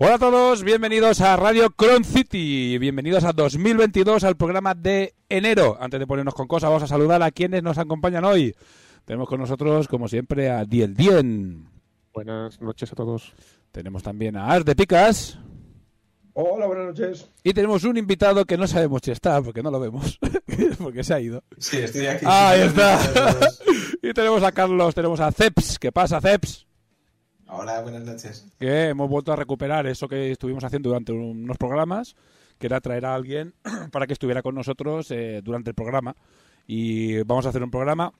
Hola a todos, bienvenidos a Radio Cron City, bienvenidos a 2022 al programa de enero. Antes de ponernos con cosas, vamos a saludar a quienes nos acompañan hoy. Tenemos con nosotros, como siempre, a Diel Dien. Buenas noches a todos. Tenemos también a Ars de Picas. Hola, buenas noches. Y tenemos un invitado que no sabemos si está, porque no lo vemos, porque se ha ido. Sí, estoy aquí. Ah, ahí está. y tenemos a Carlos, tenemos a Ceps. ¿Qué pasa, Ceps? Hola, buenas noches. Que hemos vuelto a recuperar eso que estuvimos haciendo durante unos programas, que era traer a alguien para que estuviera con nosotros eh, durante el programa. Y vamos a hacer un programa.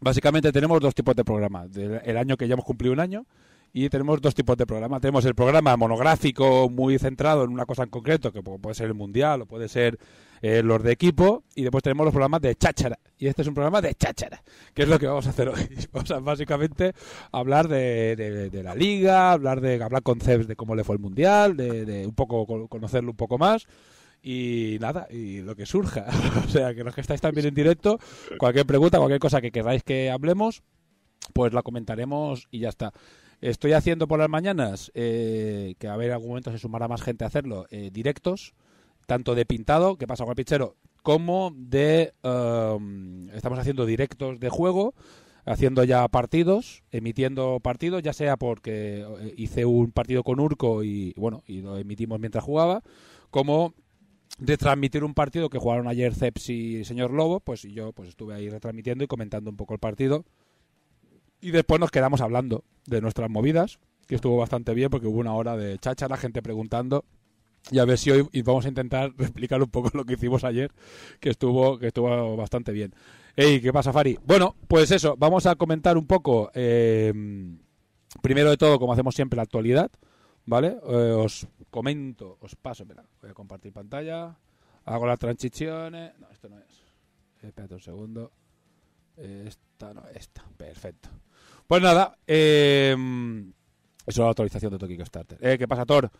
Básicamente tenemos dos tipos de programa. El año que ya hemos cumplido un año. Y tenemos dos tipos de programa. Tenemos el programa monográfico muy centrado en una cosa en concreto, que pu- puede ser el mundial o puede ser eh, los de equipo. Y después tenemos los programas de cháchara. Y este es un programa de cháchara, que es lo que vamos a hacer hoy. Vamos a básicamente hablar de, de- de la liga, hablar de hablar con Cebs de cómo le fue el mundial, de, de un poco co- conocerlo un poco más. Y nada, y lo que surja. o sea, que los que estáis también en directo, cualquier pregunta, cualquier cosa que queráis que hablemos, pues la comentaremos y ya está. Estoy haciendo por las mañanas, eh, que a ver, en algún momento se sumará más gente a hacerlo, eh, directos, tanto de pintado, que pasa con el pichero, como de... um, estamos haciendo directos de juego, haciendo ya partidos, emitiendo partidos, ya sea porque eh, hice un partido con Urco y bueno, y lo emitimos mientras jugaba, como de transmitir un partido que jugaron ayer Ceps y señor Lobo, pues yo pues estuve ahí retransmitiendo y comentando un poco el partido. Y después nos quedamos hablando de nuestras movidas, que estuvo bastante bien porque hubo una hora de cháchara, gente preguntando. Y a ver si hoy vamos a intentar explicar un poco lo que hicimos ayer, que estuvo, que estuvo bastante bien. Ey, ¿qué pasa, Fari? Bueno, pues eso, vamos a comentar un poco, eh, primero de todo, como hacemos siempre, la actualidad, ¿vale? Eh, os comento, os paso, espera, voy a compartir pantalla, hago las transiciones, no, esto no es, espérate un segundo, esta no, esta, perfecto. Pues nada, eh, eso es la actualización de Toki Kickstarter. Eh, ¿Qué pasa, Thor?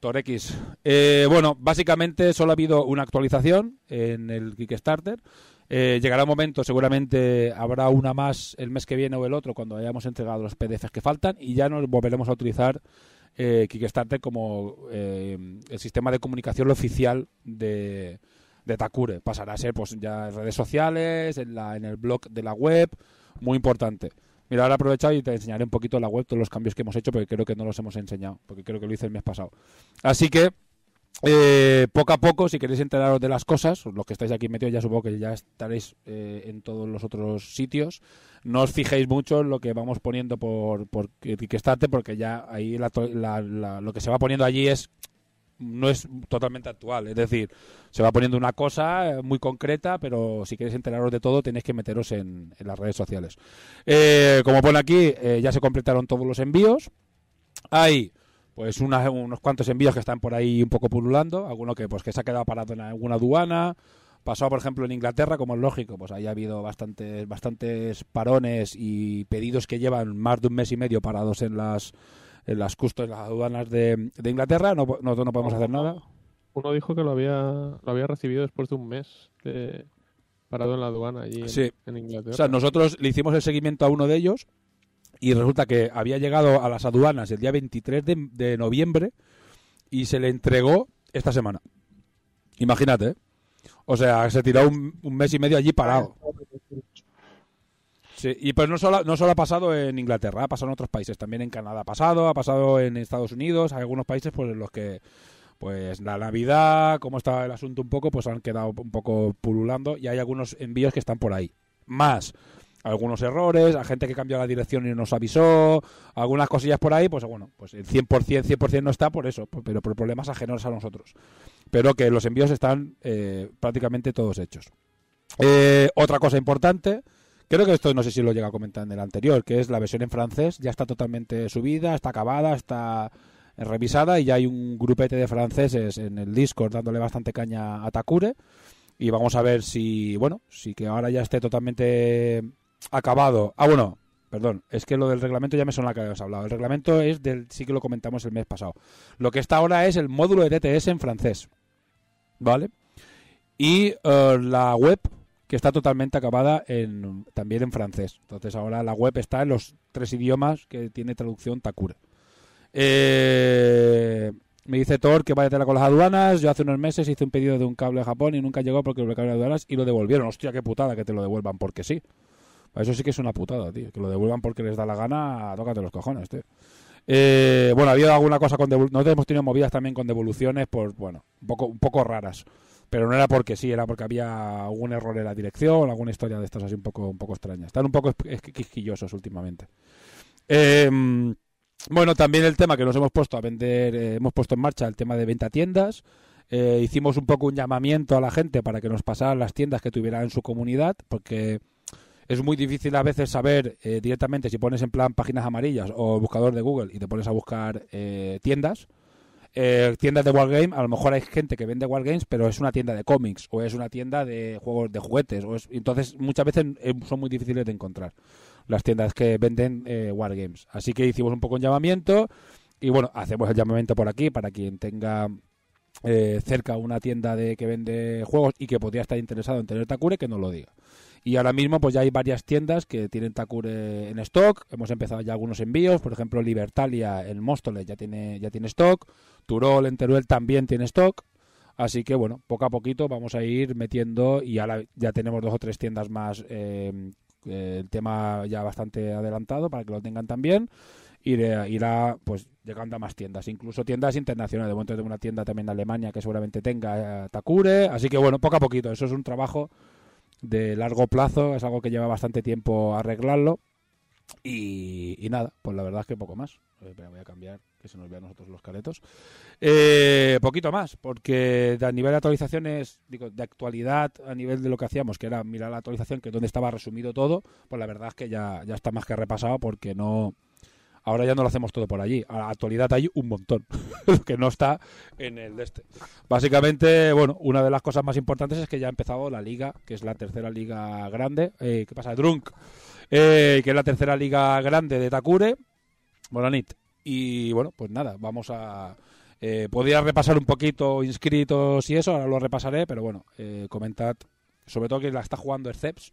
Thor X. Eh, bueno, básicamente solo ha habido una actualización en el Kickstarter. Eh, llegará un momento, seguramente habrá una más el mes que viene o el otro cuando hayamos entregado los PDFs que faltan y ya nos volveremos a utilizar eh, Kickstarter como eh, el sistema de comunicación oficial de, de Takure. Pasará a ser pues ya en redes sociales, en, la, en el blog de la web, muy importante. Mira, ahora aprovechado y te enseñaré un poquito la web, todos los cambios que hemos hecho, porque creo que no los hemos enseñado, porque creo que lo hice el mes pasado. Así que, eh, poco a poco, si queréis enteraros de las cosas, los que estáis aquí metidos ya supongo que ya estaréis eh, en todos los otros sitios, no os fijéis mucho en lo que vamos poniendo por, por Kickstarter, porque ya ahí lo que se va poniendo allí es no es totalmente actual. Es decir, se va poniendo una cosa muy concreta, pero si queréis enteraros de todo, tenéis que meteros en, en las redes sociales. Eh, como pone aquí, eh, ya se completaron todos los envíos. Hay pues una- unos cuantos envíos que están por ahí un poco pululando, alguno que pues que se ha quedado parado en alguna aduana, pasado por ejemplo en Inglaterra, como es lógico, pues ahí ha habido bastantes bastantes parones y pedidos que llevan más de un mes y medio parados en las en las custos, en las aduanas de, de Inglaterra, no, nosotros no podemos hacer nada. Uno dijo que lo había, lo había recibido después de un mes de- parado en la aduana allí en, Sí. en Inglaterra. O sea, nosotros le hicimos el seguimiento a uno de ellos y resulta que había llegado a las aduanas el día 23 de, de noviembre y se le entregó esta semana. Imagínate, ¿eh? O sea, se tiró un, un mes y medio allí parado. Sí, y pues no solo, no solo ha pasado en Inglaterra, ha pasado en otros países, también en Canadá ha pasado, ha pasado en Estados Unidos, hay algunos países pues en los que pues la Navidad, como estaba el asunto un poco, pues han quedado un poco pululando y hay algunos envíos que están por ahí. Más algunos errores, a gente que cambió la dirección y nos avisó, algunas cosillas por ahí, pues bueno, pues el 100%, 100% no está por eso, pero por problemas ajenos a nosotros. Pero que los envíos están eh, prácticamente todos hechos. Eh, otra cosa importante, creo que esto no sé si lo llega a comentar en el anterior, que es la versión en francés, ya está totalmente subida, está acabada, está revisada y ya hay un grupete de franceses en el Discord dándole bastante caña a Takure y vamos a ver si, bueno, si que ahora ya esté totalmente acabado. Ah, bueno, perdón, es que lo del reglamento ya me suena que habíamos hablado. El reglamento es del, sí que lo comentamos el mes pasado. Lo que está ahora es el módulo de TTS en francés, ¿vale? Y eh, la web que está totalmente acabada en, también en francés. Entonces ahora la web está en los tres idiomas que tiene traducción Takure. Eh, me dice Thor que vaya tela con las aduanas. Yo hace unos meses hice un pedido de un cable a Japón y nunca llegó porque lo bloquearon las aduanas y lo devolvieron. Hostia, qué putada que te lo devuelvan porque sí. Eso sí que es una putada, tío. Que lo devuelvan porque les da la gana, tócate los cojones, tío. Eh, bueno, ha habido alguna cosa con devoluciones. Nosotros hemos tenido movidas también con devoluciones, por, bueno, un poco, un poco raras. Pero no era porque sí, era porque había algún error en la dirección, alguna historia de estas así un poco, un poco extrañas. Están un poco quisquillosos últimamente. Eh, bueno, también el tema que nos hemos puesto a vender, eh, hemos puesto en marcha el tema de venta tiendas. Eh, hicimos un poco un llamamiento a la gente para que nos pasaran las tiendas que tuviera en su comunidad, porque es muy difícil a veces saber eh, directamente si pones en plan páginas amarillas o buscador de Google y te pones a buscar tiendas. Eh, tiendas de Wargame, a lo mejor hay gente que vende Wargames, pero es una tienda de cómics o es una tienda de juegos de juguetes. O es, entonces, muchas veces eh, son muy difíciles de encontrar las tiendas que venden eh, Wargames. Así que hicimos un poco un llamamiento y bueno, hacemos el llamamiento por aquí para quien tenga eh, cerca una tienda de que vende juegos y que podría estar interesado en tener Takure, que nos lo diga. Y ahora mismo pues ya hay varias tiendas que tienen Takure en stock. Hemos empezado ya algunos envíos, por ejemplo Libertalia en Móstoles ya tiene ya tiene stock, Turol en Teruel también tiene stock. Así que bueno, poco a poquito vamos a ir metiendo y ahora ya tenemos dos o tres tiendas más eh, eh, el tema ya bastante adelantado para que lo tengan también. Irá, irá pues llegando a más tiendas, incluso tiendas internacionales. De momento tengo una tienda también de Alemania que seguramente tenga eh, Takure. Así que bueno, poco a poquito. Eso es un trabajo de largo plazo, es algo que lleva bastante tiempo arreglarlo. Y, nada, pues la verdad es que poco más. Eh, voy a cambiar, que se nos vean nosotros los caretos. Eh, poquito más, porque a nivel de actualizaciones, digo, de actualidad, a nivel de lo que hacíamos, que era mirar la actualización, que es donde estaba resumido todo, pues la verdad es que ya, ya está más que repasado porque no... Ahora ya no lo hacemos todo por allí. A la actualidad hay un montón que no está en el este. Básicamente, bueno, una de las cosas más importantes es que ya ha empezado la liga, que es la tercera liga grande. Eh, ¿Qué pasa? Drunk. Eh, que es la tercera liga grande de Takure. Bonanit. Y bueno, pues nada, vamos a... Eh, podría repasar un poquito inscritos y eso, ahora lo repasaré, pero bueno, eh, comentad, sobre todo que la está jugando Sceps.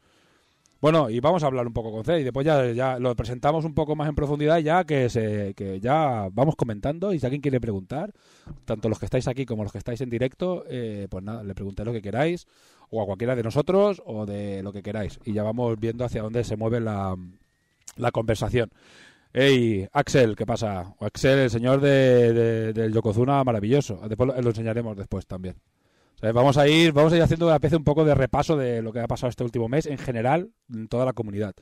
Bueno, y vamos a hablar un poco con C y después ya, lo presentamos un poco más en profundidad ya que se que ya vamos comentando y si alguien quiere preguntar, tanto los que estáis aquí como los que estáis en directo, eh, pues nada, le preguntéis lo que queráis o a cualquiera de nosotros o de lo que queráis y ya vamos viendo hacia dónde se mueve la, la conversación. Hey, Axel, ¿qué pasa? O Axel, el señor de, de- del Yokozuna maravilloso. Después lo, lo enseñaremos después también. Sea, Vamos a ir, vamos a ir haciendo una especie un poco de repaso de lo que ha pasado este último mes en general en toda la comunidad.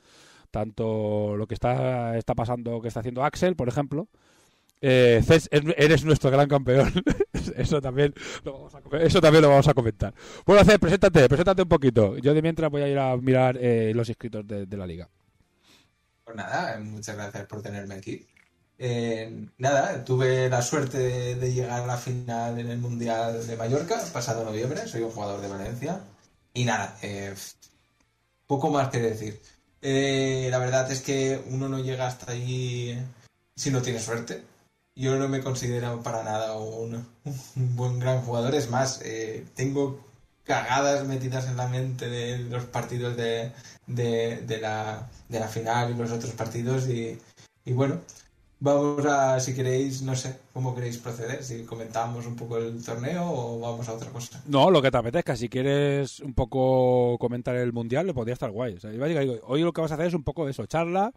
Tanto lo que está, está pasando, que está haciendo Axel, por ejemplo. Eh, Cés, es- eres nuestro gran campeón. eso también lo vamos a, eso también lo vamos a comentar. Bueno, Cés, preséntate, preséntate un poquito. Yo de mientras voy a ir a mirar eh, los inscritos de, de la liga. Pues nada, muchas gracias por tenerme aquí. Eh, nada, tuve la suerte de, llegar a la final en el Mundial de Mallorca, pasado noviembre, soy un jugador de Valencia. Y nada, eh, poco más que decir. Eh, la verdad es que uno no llega hasta ahí si no tiene suerte. Yo no me considero para nada un, un buen gran jugador. Es más, tengo cagadas metidas en la mente de los partidos de, de, la, de la final y los otros partidos. Y bueno, vamos a, si queréis, no sé cómo queréis proceder, si comentamos un poco el torneo o vamos a otra cosa. No, lo que te apetezca. Si quieres un poco comentar el mundial, le podría estar guay. O hoy lo que vas a hacer es un poco eso, charla,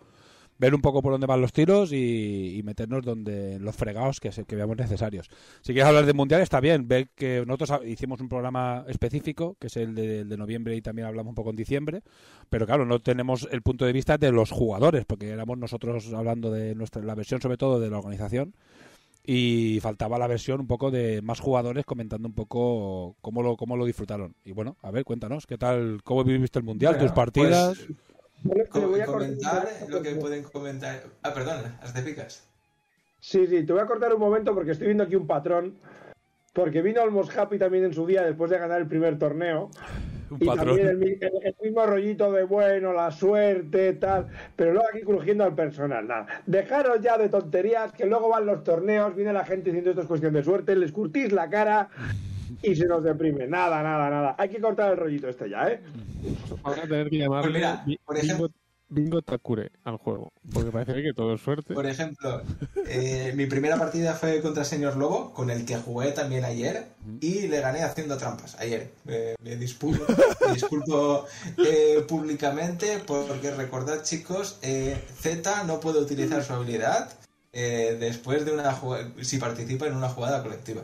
ver un poco por dónde van los tiros y, y meternos donde en los fregados que, se- que veamos necesarios. Si quieres hablar de mundial, está bien. Ver que nosotros hicimos un programa específico, que es el de, el de noviembre y también hablamos un poco en diciembre. Pero claro, no tenemos el punto de vista de los jugadores, porque éramos nosotros hablando de nuestra, la versión sobre todo de la organización y faltaba la versión un poco de más jugadores comentando un poco cómo lo, cómo lo disfrutaron. Y bueno, a ver, cuéntanos, ¿qué tal, cómo viviste el Mundial, Bueno, tus partidas? pues, Bueno, voy a comentar cortar- lo que pueden comentar. Ah, perdón, haz de picas. Sí, sí, te voy a cortar un momento porque estoy viendo aquí un patrón. Porque vino Almos Happy también en su día después de ganar el primer torneo. un Y patrón. también el, mi- el- el mismo rollito de bueno, la suerte, tal. Pero luego aquí crujiendo al personal. Nada. Dejaros ya de tonterías, que luego van los torneos, viene la gente diciendo esto es cuestión de suerte, les curtís la cara y se nos deprime. Nada, nada, nada. Hay que cortar el rollito este ya, ¿eh? Van a tener que llamarle Pues mira, Bi- por ejemplo- Bingo, Bingo Takure al juego. Porque parece que todo es suerte. Por ejemplo, eh, mi primera partida fue contra Señor Lobo, con el que jugué también ayer, y le gané haciendo trampas ayer. Eh, me disculpo, me disculpo eh, públicamente porque recordad, chicos, eh, Z no puede utilizar su habilidad eh, después de una si participa en una jugada colectiva.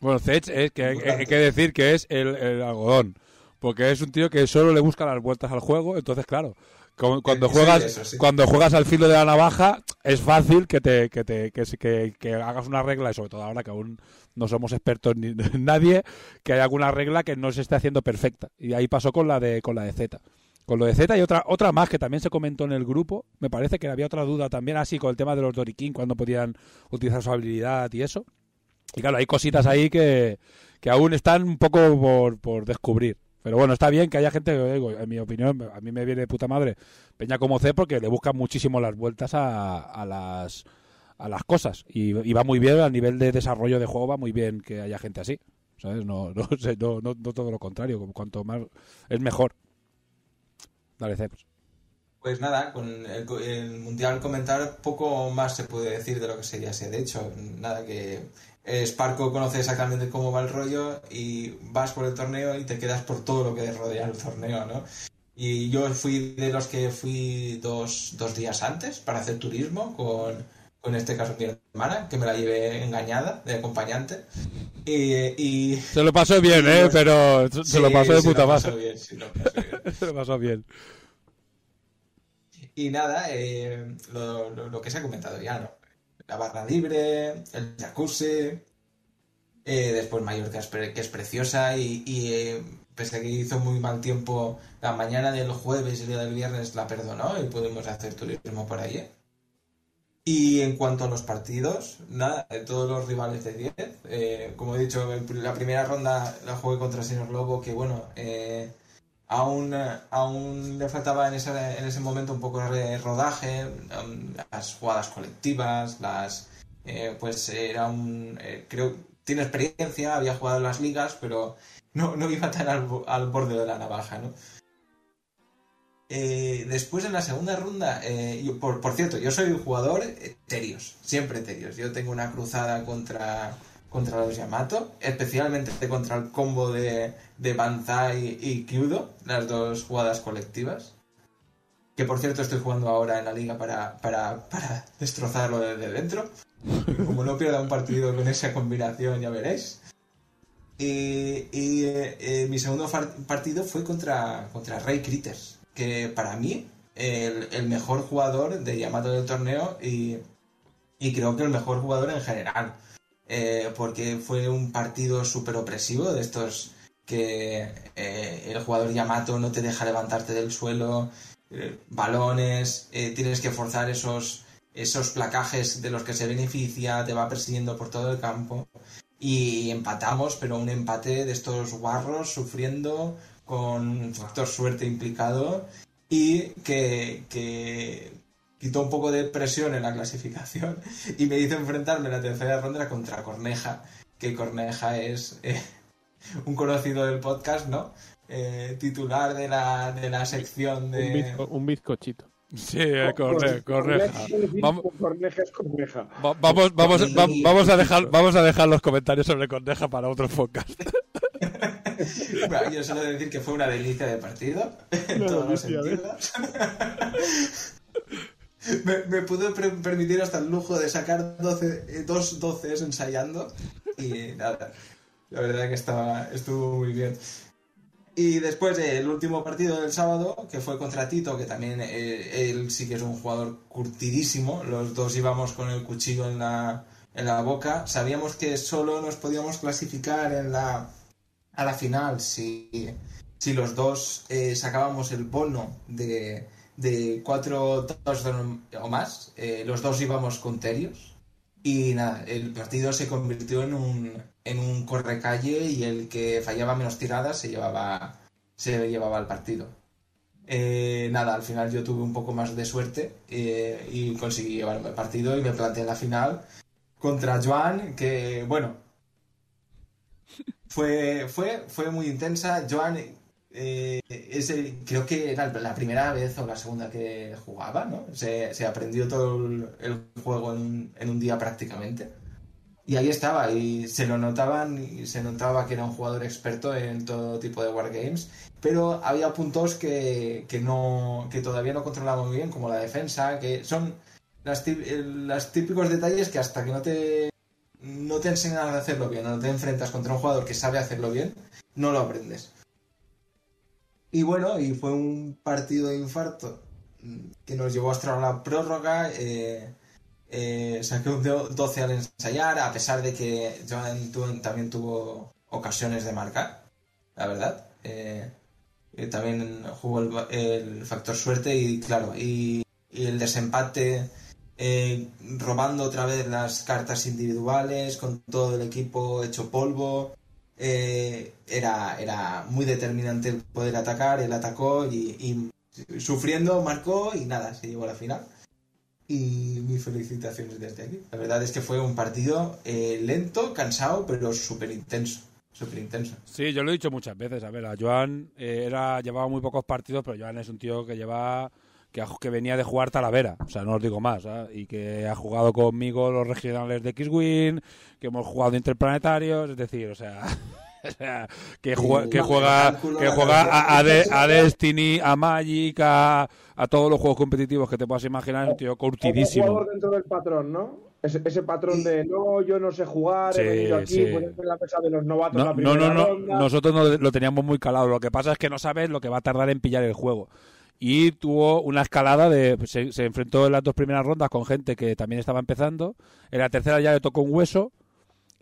Bueno, Zech es que hay, hay que decir que es el, el algodón. Porque es un tío que solo le busca las vueltas al juego. Entonces, claro, cu- cuando Eh, juegas sí. cuando juegas al filo de la navaja, es fácil que te que te que, que- que hagas una regla, y sobre todo ahora que aún no somos expertos ni nadie, que haya alguna regla que no se esté haciendo perfecta. Y ahí pasó con la de con la de Z. Con lo de Z y otra otra más que también se comentó en el grupo, me parece que había otra duda también así con el tema de los Dorikin, cuando podían utilizar su habilidad y eso. Y claro, hay cositas ahí que, que aún están un poco por, por descubrir. Pero bueno, está bien que haya gente, que, digo, en mi opinión, a mí me viene de puta madre Peña como C porque le buscan muchísimo las vueltas a, a las a las cosas. Y, y va muy bien a nivel de desarrollo de juego, va muy bien que haya gente así. ¿Sabes? No, no, sé, no, no, no todo lo contrario. Cuanto más es mejor. Dale, C. pues. Pues nada, con el, el Mundial comentar poco más se puede decir de lo que sería ese. De hecho, nada que eh, Sparco conoce exactamente cómo va el rollo y vas por el torneo y te quedas por todo lo que rodea el torneo, ¿no? Y yo fui de los que fui dos, dos días antes para hacer turismo con, con este caso mi hermana, que me la llevé engañada de acompañante. Y, y Se lo pasó bien, ¿eh? Pero se lo pasó de puta lo pasó madre. bien, sí lo pasó bien. Se lo pasó bien. Y nada, eh, lo, lo- lo que se ha comentado ya, ¿no? La barra libre, el jacuzzi, eh, después Mallorca, que es preciosa y, eh, pese a que hizo muy mal tiempo, la mañana del jueves y el día del viernes la perdonó y pudimos hacer turismo por allí. Y en cuanto a los partidos, nada, todos los rivales de 10, eh, como he dicho, la primera ronda la jugué contra el señor Lobo, que bueno, eh, aún, aún le faltaba en ese, en ese momento un poco de rodaje, um, las jugadas colectivas, las eh, pues era un eh, creo tiene experiencia, había jugado en las ligas, pero no, no iba tan al, bo- al borde de la navaja, ¿no? Eh, después en la segunda ronda, eh, yo- por, por cierto, yo soy un jugador terios, siempre terios. Yo tengo una cruzada contra, contra los Yamato, especialmente contra el combo de, de Banzai y Kyudo, las dos jugadas colectivas. Que por cierto estoy jugando ahora en la liga para, para, para destrozarlo desde dentro. Como no pierda un partido con esa combinación, ya veréis. Y, eh, eh, mi segundo partido fue contra, contra Ray Critters, que para mí el, el mejor jugador de Yamato del torneo y, y creo que el mejor jugador en general. Eh, porque fue un partido súper opresivo, de estos que eh, el jugador Yamato no te deja levantarte del suelo, eh, balones, tienes que forzar esos, esos placajes de los que se beneficia, te va persiguiendo por todo el campo. Y empatamos, pero un empate de estos guarros sufriendo con factor suerte implicado y que quitó un poco de presión en la clasificación y me hizo enfrentarme en la tercera ronda contra Corneja, que Corneja es eh, un conocido del podcast, ¿no? Eh, titular de la, de la sección de... Un, bizco- un bizcochito. Sí, eh, corre, correja. Vamos, Corneja es Corneja. va- vamos, vamos, va- vamos, a dejar, vamos a dejar los comentarios sobre Corneja para otro podcast. Bueno, yo solo decir que fue una delicia de partido, en todos los sentidos. Me, me pude permitir hasta el lujo de sacar 12, eh, dos 12 ensayando y nada, la verdad que estaba, estuvo muy bien. Y después eh, el último partido del sábado, que fue contra Tito, que también eh, él sí que es un jugador curtidísimo, los dos íbamos con el cuchillo en la, en la boca, sabíamos que solo nos podíamos clasificar en la, a la final si, si los dos eh, sacábamos el bono de, de cuatro o más, eh, los dos íbamos con terios. Y nada, el partido se convirtió en un, en un correcalle y el que fallaba menos tiradas se llevaba, se llevaba el partido. Eh, nada, al final yo tuve un poco más de suerte eh, y conseguí llevarme el partido y me planteé la final contra Joan, que bueno, fue, fue, fue muy intensa. Joan eh, creo que era la primera vez o la segunda que jugaba. Se, aprendió todo el, juego en un, día prácticamente. Y ahí estaba, y se lo notaban, y se notaba que era un jugador experto en todo tipo de wargames, pero había puntos que, que, no, que todavía no controlaba muy bien, como la defensa, que son las, tí- eh, los típicos detalles que hasta que no te, no te enseñan a hacerlo bien, no te enfrentas contra un jugador que sabe hacerlo bien, no lo aprendes. Y bueno, y fue un partido de infarto mm, que nos llevó hasta la prórroga. Eh, eh, saqué un do- 12 al ensayar, a pesar de que Joan tu- también tuvo ocasiones de marcar, la verdad. Eh, también jugó el, el factor suerte y claro, y, y el desempate eh, robando otra vez las cartas individuales con todo el equipo hecho polvo. Eh, era, era muy determinante el poder atacar, él atacó y, y sufriendo marcó y nada, se llevó a la final. Y mis felicitaciones desde aquí. La verdad es que fue un partido eh, lento, cansado, pero súper intenso. Súper intenso. Sí, yo lo he dicho muchas veces. A ver, a Joan eh, era, llevaba muy pocos partidos, pero Joan es un tío que lleva que, ha- que venía de jugar Talavera, o sea, no os digo más, ¿ah? y que ha jugado conmigo los regionales de X-Wing, que hemos jugado interplanetarios, es decir, o sea, o sea, que, jue- que juega, que juega a, a de- calculación. a Destiny, a Magic, a, a todos los juegos competitivos que te puedas imaginar, es un tío curtidísimo. jugador dentro del patrón, ¿no? Ese, ese patrón de no, yo no sé jugar, Sí, he venido aquí, sí. ponerme en la mesa de los novatos No, la no, no, no, ronda. nosotros no lo teníamos muy calado. Lo que pasa es que no sabes lo que va a tardar en pillar el juego. Y tuvo una escalada de. pues, Se, se enfrentó en las dos primeras rondas con gente que también estaba empezando. En la tercera ya le tocó un hueso.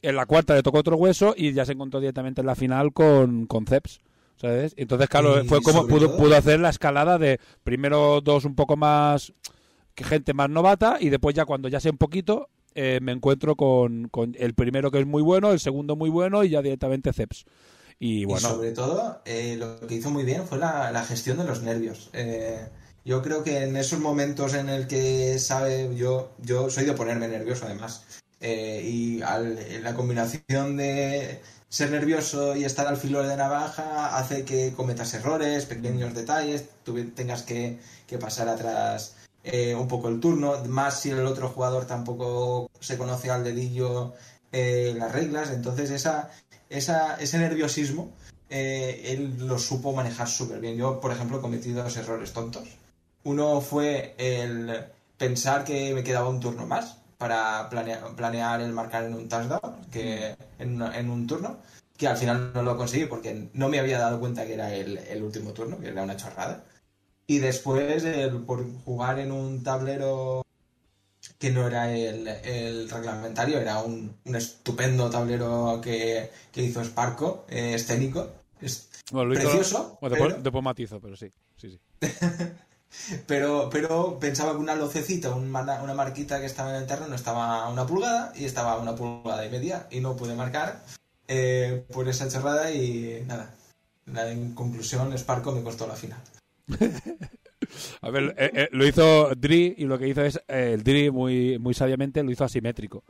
En la cuarta le tocó otro hueso. Y ya se encontró directamente en la final con, con Ceps. ¿Sabes? Entonces, claro, fue como pudo, todo- pudo hacer la escalada de primero dos un poco más. que gente más novata. Y después, ya cuando ya sé un poquito, eh, me encuentro con, con el primero que es muy bueno, el segundo muy bueno y ya directamente Ceps. Y sobre todo, eh, lo que hizo muy bien fue la, la gestión de los nervios. Eh, yo creo que en esos momentos en el que sabe, yo, yo soy de ponerme nervioso además. Eh, y al- la combinación de ser nervioso y estar al filo de navaja hace que cometas errores, pequeños detalles, tú tengas que, que pasar atrás eh, un poco el turno, más si el otro jugador tampoco se conoce al dedillo eh, las reglas, entonces esa, ese nerviosismo eh, él lo supo manejar súper bien. Yo, por ejemplo, cometí dos errores tontos. Uno fue el pensar que me quedaba un turno más para planea- planear el marcar en un touchdown, que en, un turno, que al final no lo conseguí porque no me había dado cuenta que era el, el último turno, que era una chorrada. Y después, el, por jugar en un tablero que no era el, el reglamentario, era un, un estupendo tablero que, que hizo Sparco, eh, escénico. Es bueno, lo hizo- precioso, bueno, después, pero- después matizo, pero sí, sí, sí. Pero, pero pensaba que una lucecita, una marquita que estaba en el terreno estaba a una pulgada y estaba a una pulgada y media y no pude marcar eh, por esa chorrada y nada. En conclusión, Sparko me costó la final. A ver, eh, eh, lo hizo Dri y lo que hizo es, eh, el Dri muy, muy sabiamente lo hizo asimétrico.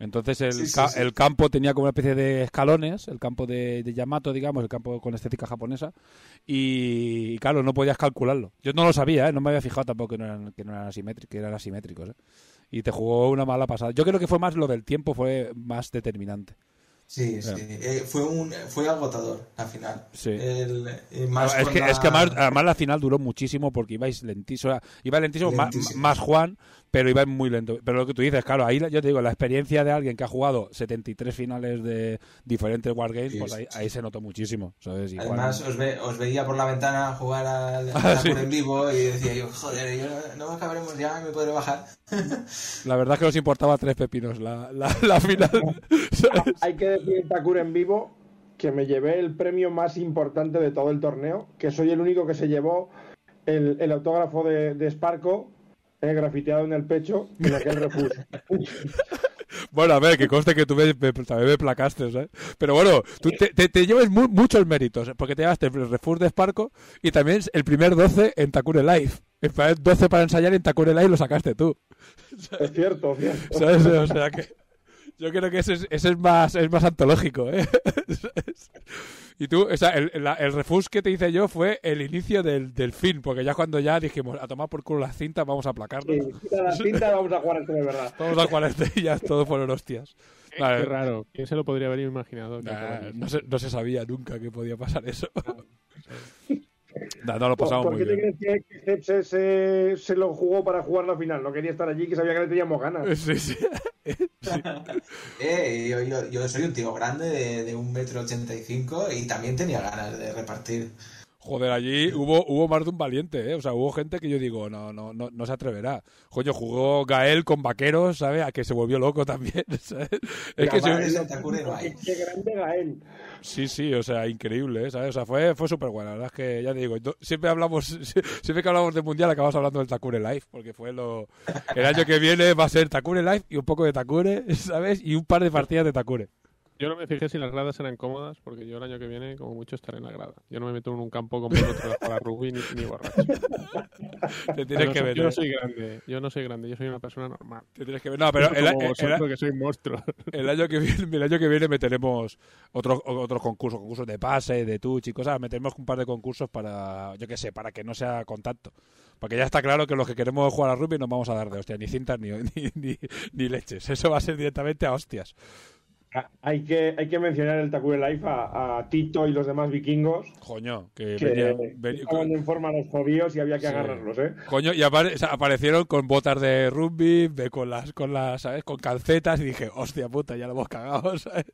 Entonces el, Sí, sí, ca- sí. el campo tenía como una especie de escalones, el campo de, de Yamato, digamos, el campo con estética japonesa, y, claro, no podías calcularlo. Yo no lo sabía, ¿eh? no me había fijado tampoco que no eran, que no eran asimétricos, que eran asimétricos. ¿eh? Y te jugó una mala pasada. Yo creo que fue más lo del tiempo, fue más determinante. Sí, sí. Eh, fue, un, fue agotador la final. Sí. El- más es, que, la- es que además, además la final duró muchísimo porque ibais lentísimo. iba Lentísimo. más Juan, pero iba muy lento. Pero lo que tú dices, claro, ahí yo te digo, la experiencia de alguien que ha jugado 73 finales de diferentes Wargames, Sí, pues ahí, ahí se notó muchísimo. Además, os, ve- os veía por la ventana jugar al Ah, al sí. Sakura en vivo y decía yo, joder, yo no, no acabaremos ya, me podré bajar. la verdad es que nos importaba tres pepinos la, la, la final. ¿sabes? Hay que decir en Takura en vivo que me llevé el premio más importante de todo el torneo, que soy el único que se llevó el, el autógrafo de, de Sparko eh, grafiteado en el pecho en aquel refuso. Bueno, a ver, que conste que tú me, me- también me placaste, ¿sabes? Pero bueno, tú te, te, te llevas mu- muchos méritos, ¿eh? porque te llevaste el Refus de Sparco y también el primer 12 en Takure Live. El primer 12 para ensayar en Takure Live lo sacaste tú. es cierto, cierto. ¿Sabes? O sea que yo creo que ese es, ese es más es más antológico, ¿eh? Y tú, o sea, el, la- el refus que te hice yo fue el inicio del, del fin, porque ya cuando ya dijimos, a tomar por culo las cintas, vamos a aplacarnos. Sí, quita la cinta, vamos a jugar esto de verdad. Vamos a 40 y ya todo fueron hostias. Vale. Qué raro. ¿Quién se lo podría haber imaginado? Nah, no, se, no se sabía nunca que podía pasar eso. No lo ¿Por, pasamos por muy qué te bien. crees que se, se, lo jugó para jugar la final? No quería estar allí, que sabía que le teníamos ganas. Sí, sí. Eh, yo, yo, yo soy un tío grande de, de un metro ochenta y cinco y también tenía ganas de repartir. Joder, allí hubo, hubo más de un valiente, ¿eh? O sea, hubo gente que yo digo, no, no, no, no se atreverá. Coño, jugó Gael con vaqueros, ¿sabes? A que se volvió loco también, ¿sabes? Es que. Qué, grande Gael. sí, sí, o sea, increíble, ¿eh? ¿sabes? O sea, fue, fue súper bueno. La verdad es que, ya te digo, siempre hablamos, siempre que hablamos de Mundial acabamos hablando del Takure Live, porque fue lo... El año que viene va a ser Takure Live y un poco de Takure, ¿sabes? Y un par de partidas de Takure. Yo no me fijé si las gradas eran cómodas, porque yo el año que viene, como mucho, estaré en la grada. Yo no me meto en un campo como el otro para rugby ni, ni borracho. Te tienes no, que ver. yo no ¿eh? soy grande, yo no soy grande, yo soy una persona normal. Te tienes que ver. No, pero el, como el- el- vosotros, que soy monstruo. El año que viene, el año que viene meteremos otros otros concursos, concursos de pase, de touch y cosas. Meteremos un par de concursos para, yo qué sé, para que no sea contacto. Porque ya está claro que los que queremos jugar a rugby no vamos a dar de hostias, ni cintas ni, ni, ni, ni leches. Eso va a ser directamente a hostias. Ah, Hay que, hay que mencionar el Takure Life a, a Tito y los demás vikingos Coño, que, que venía- venía- estaban en forma los jodidos y había que Sí. agarrarlos, ¿eh? Coño, y apare- o sea, aparecieron con botas de rugby, con las, con las, ¿sabes? Con calcetas y dije, hostia puta, ya lo hemos cagado, ¿sabes?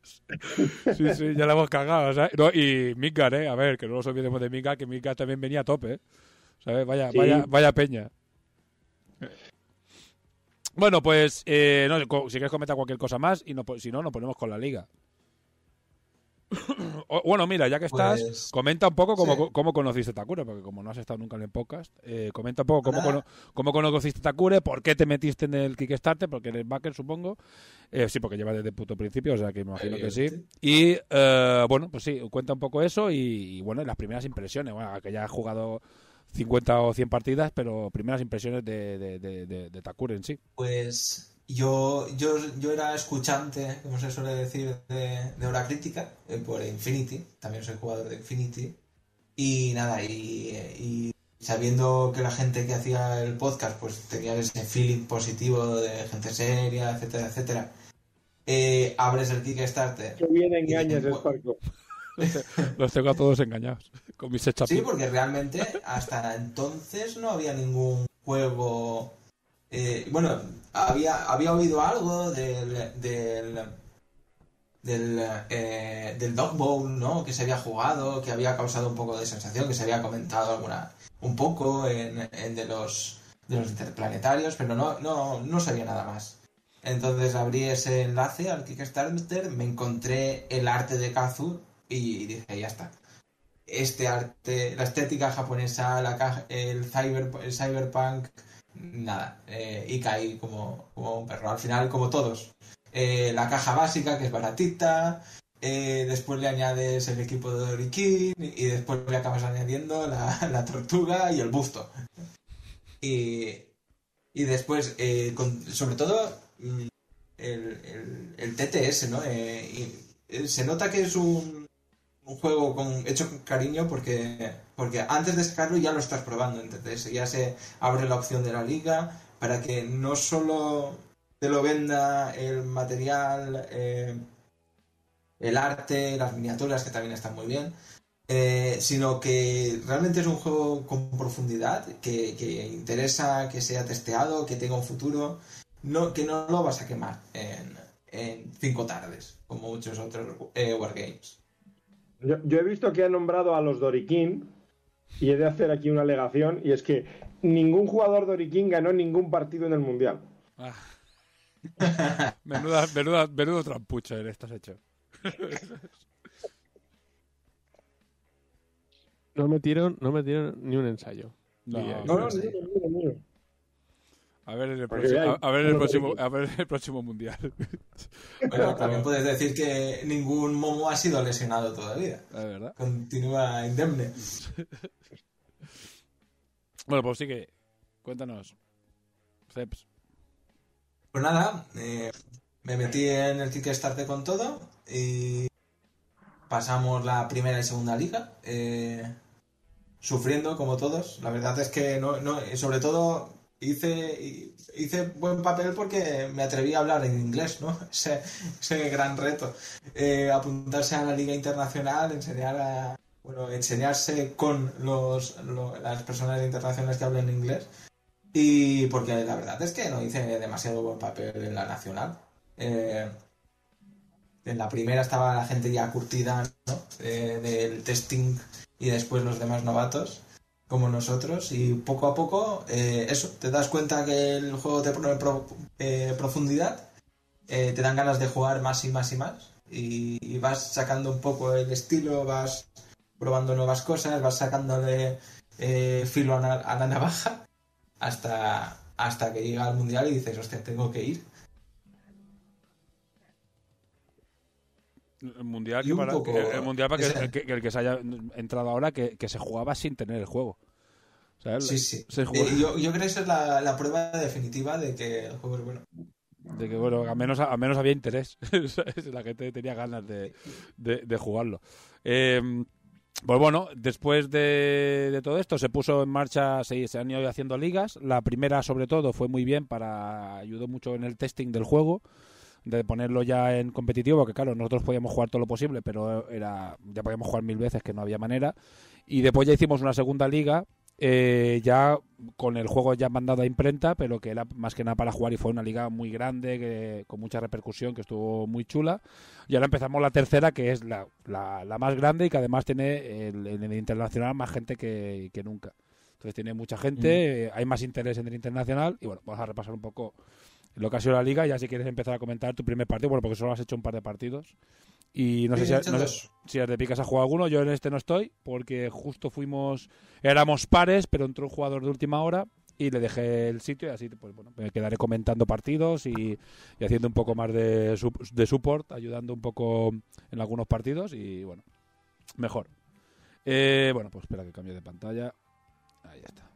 Sí, sí, ya lo hemos cagado, ¿sabes? No, y Midgar, ¿eh? A ver, que no nos olvidemos de Midgar, que Midgar también venía a tope, ¿eh? ¿Sabes? Vaya, Sí. vaya, vaya peña. Bueno, pues, eh, no, si quieres comentar cualquier cosa más, y no, si no, nos ponemos con la liga. O- bueno, mira, ya que estás, Pues, comenta un poco cómo, sí. cómo conociste Takure, porque como no has estado nunca en el podcast, eh, comenta un poco cómo, cono- cómo conociste Takure, por qué te metiste en el Kickstarter, porque eres backer, supongo. Eh, sí, porque llevas desde el puto principio, o sea que me imagino que sí. Y eh, bueno, pues sí, cuenta un poco eso y, y, bueno, las primeras impresiones. Bueno, que ya has jugado 50 o 100 partidas, pero primeras impresiones de, de, de, de- de Takure en sí. Pues yo, yo, yo era escuchante, como se suele decir, de, de hora crítica eh, por Infinity. También soy jugador de Infinity. Y nada, y, y sabiendo que la gente que hacía el podcast pues tenía ese feeling positivo de gente seria, etcétera, etcétera. eh, abres el Kickstarter. Qué bien engañas, Sparko. Los tengo a todos engañados con mis hechas. Sí, porque realmente hasta entonces no había ningún juego. eh, bueno, había, había oído algo del. del. del, eh, del Dog Bowl, ¿no? Que se había jugado, que había causado un poco de sensación, que se había comentado alguna. un poco en, en de los. de los interplanetarios, pero no, no, no sabía nada más. Entonces abrí ese enlace al Kickstarter, me encontré el arte de Kazu y dije, ya está. este arte, la estética japonesa, la caja- el, cyber, el cyberpunk, nada, eh, y caí como, como un perro. Al final, como todos, eh, la caja básica, que es baratita, eh, después le añades el equipo de Dorikin y después le acabas añadiendo la, la tortuga y el busto. Y, y después, eh, sobre todo, el, el- el TTS, ¿no? Se nota que es un, un juego con, hecho con cariño porque, porque antes de sacarlo ya lo estás probando en TTS. Ya se abre la opción de la liga para que no solo te lo venda el material, eh, el arte, las miniaturas, que también están muy bien, eh, sino que realmente es un juego con profundidad, que, que interesa que sea testeado, que tenga un futuro, no, que no lo vas a quemar en, en cinco tardes, como muchos otros eh, Wargames. Yo, yo he visto que ha nombrado a los Dorikin y he de hacer aquí una alegación y es que ningún jugador Dorikin ganó ningún partido en el Mundial. Ah. menuda, menuda, menudo trampucho en estás hecho. No metieron, no metieron ni un ensayo. No, eh, No, no, no sé. mira, mira, mira. A ver en el próximo, a, veáis. a ver en el próximo, Dorikin. a ver en el próximo mundial. Bueno, también puedes decir que ningún Momo ha sido lesionado todavía. La verdad. Continúa indemne. Bueno, pues sí que cuéntanos. Ceps. Pues nada, eh, me metí en el Kickstarter con todo y pasamos la primera y segunda liga, eh, sufriendo como todos. La verdad es que no, no sobre todo hice hice buen papel porque me atreví a hablar en inglés, ¿no? Ese, ese gran reto. Eh, apuntarse a la liga internacional, enseñar a bueno, enseñarse con los, lo- las personas internacionales que hablan inglés. Y porque la verdad es que no hice demasiado buen papel en la nacional. Eh, en la primera estaba la gente ya curtida ¿no? Eh, del testing y después los demás novatos como nosotros y poco a poco eh, eso, te das cuenta que el juego te pone pro- eh, profundidad, eh, te dan ganas de jugar más y más y más y, vas sacando un poco el estilo, vas probando nuevas cosas, vas sacándole eh, filo a, a la navaja hasta, hasta que llega al mundial y dices, hostia, tengo que ir. El mundial, que para, poco- el mundial para que, el que, el que se haya entrado ahora que, que se jugaba sin tener el juego. ¿Sabes? Sí, sí. Se Eh, yo, yo creo que esa es la, la prueba definitiva de que el juego es bueno. De que, bueno, al menos, al menos había interés. La gente tenía ganas de, de- de jugarlo. Eh, pues bueno, después de, de todo esto se puso en marcha, se, se han ido haciendo ligas. La primera, sobre todo, fue muy bien para. ayudó mucho en el testing del juego, de ponerlo ya en competitivo, porque claro, nosotros podíamos jugar todo lo posible, pero era ya podíamos jugar mil veces, que no había manera. Y después ya hicimos una segunda liga, eh, ya con el juego ya mandado a imprenta, pero que era más que nada para jugar y fue una liga muy grande, que, con mucha repercusión, que estuvo muy chula. Y ahora empezamos la tercera, que es la, la, la más grande y que además tiene el- en el internacional más gente que, que nunca. Entonces tiene mucha gente, eh, hay más interés en el internacional y bueno, vamos a repasar un poco lo que ha sido la liga. Ya si quieres empezar a comentar tu primer partido, bueno, porque solo has hecho un par de partidos. Y no sé si, no sé si de Picas ha jugado alguno. Yo en este no estoy porque justo fuimos, éramos pares, pero entró un jugador de última hora y le dejé el sitio y así pues bueno, me quedaré comentando partidos y, y haciendo un poco más de, de support, ayudando un poco en algunos partidos y bueno, mejor. Eh, bueno, pues espera que cambie de pantalla. Ahí está.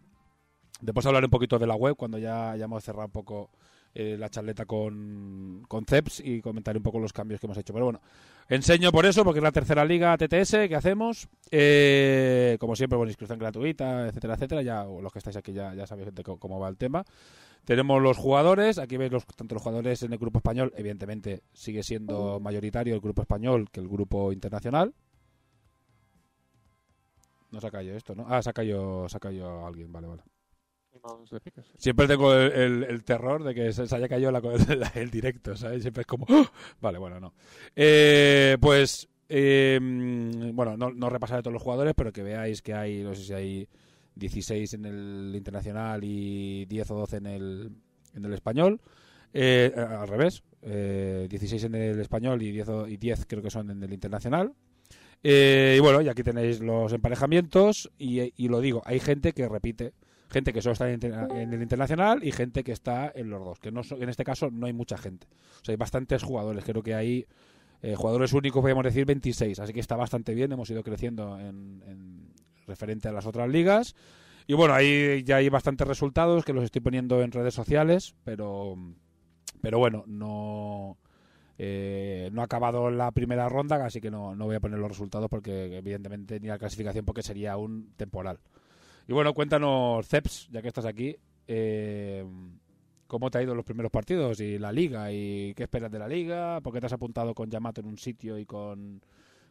Después hablaré un poquito de la web cuando ya hayamos cerrado un poco eh, la charleta con, con Ceps y comentaré un poco los cambios que hemos hecho. Pero bueno, enseño por eso, porque es la tercera liga TTS que hacemos. Eh, como siempre, con inscripción gratuita, etcétera, etcétera. Ya los que estáis aquí ya, sabéis cómo va el tema. Tenemos los jugadores, aquí veis los, tanto los jugadores en el grupo español, evidentemente sigue siendo mayoritario el grupo español que el grupo internacional. No se ha caído esto, ¿no? Ah, se ha caído, se ha caído alguien, vale, vale. Siempre tengo el, terror de que se, haya caído el directo, ¿sabes? Siempre es como... ¡ah! Vale, bueno, no. Eh, pues, mm, bueno, no, no repasaré todos los jugadores, pero que veáis que hay, no sé si hay 16 en el internacional y 10 o 12 en el, en el español. Eh, al revés, eh, 16 en el español y 10, o- y 10 creo que son en el internacional. Eh, y bueno, y aquí tenéis los emparejamientos y lo digo, hay gente que repite, gente que solo está en, el internacional y gente que está en los dos, que no en este caso no hay mucha gente. O sea, hay bastantes jugadores, creo que hay eh, jugadores únicos, podríamos decir 26, así que está bastante bien, hemos ido creciendo en, en referente a las otras ligas. Y bueno, ahí ya hay bastantes resultados que los estoy poniendo en redes sociales, pero, pero bueno, no, eh, no ha acabado la primera ronda, así que no, no voy a poner los resultados porque evidentemente ni la clasificación porque sería un temporal. Y bueno, cuéntanos, Ceps, ya que estás aquí, eh, ¿cómo te ha ido los primeros partidos y la liga? ¿Y qué esperas de la liga? ¿Por qué te has apuntado con Yamato en un sitio y con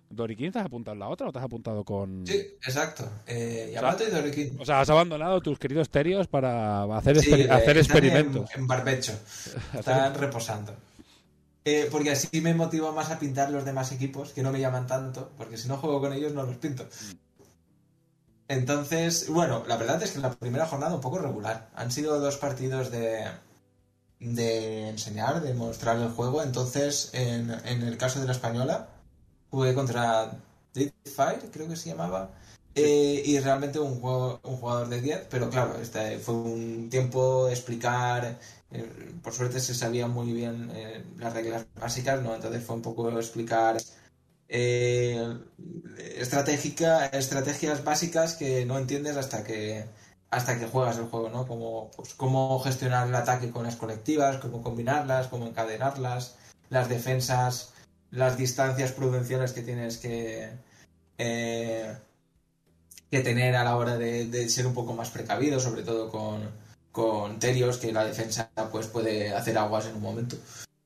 Doriquín? ¿Te has apuntado en la otra o te has apuntado con...? Sí, exacto. Eh, Yamato y Doriquín. O sea, has abandonado tus queridos terios para hacer, Sí, exper- eh, hacer están en- experimentos. En, barbecho. Están reposando. Eh, porque así me motiva más a pintar los demás equipos, que no me llaman tanto, porque si no juego con ellos no los pinto. Entonces, bueno, la verdad es que la primera jornada un poco regular. Han sido dos partidos de, de enseñar, de mostrar el juego. Entonces, en, en el caso de la española, jugué contra Fire, creo que se llamaba. Eh, y realmente un, juego- un jugador de 10, pero claro, este fue un tiempo de explicar. eh, por suerte se sabían muy bien eh, las reglas básicas, ¿no? Entonces fue un poco explicar eh, estratégica, estrategias básicas que no entiendes hasta que hasta que juegas el juego, ¿no? Como pues, cómo gestionar el ataque con las colectivas, cómo combinarlas, cómo encadenarlas, las defensas, las distancias prudenciales que tienes que eh, que tener a la hora de, de ser un poco más precavido, sobre todo con, con Terios, que la defensa pues puede hacer aguas en un momento.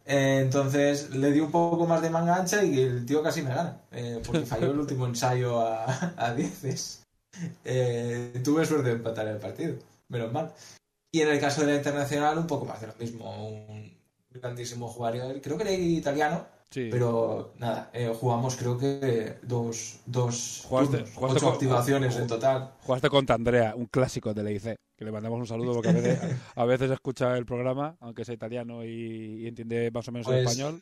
Eh, entonces le di un poco más de manga ancha y el tío casi me gana, eh, porque falló el último ensayo a, a dieces. Eh, tuve suerte de empatar el partido, menos mal. Y en el caso de la internacional, un poco más de lo mismo. Un grandísimo jugador, creo que era italiano, Sí. pero nada, eh, jugamos creo que dos, dos Jugaste- turnos, jugaste ocho con- activaciones en total. Jugaste contra Andrea, un clásico de la IC, que le mandamos un saludo porque a veces, a veces escucha el programa, aunque sea italiano y, y entiende más o menos el Pues- español,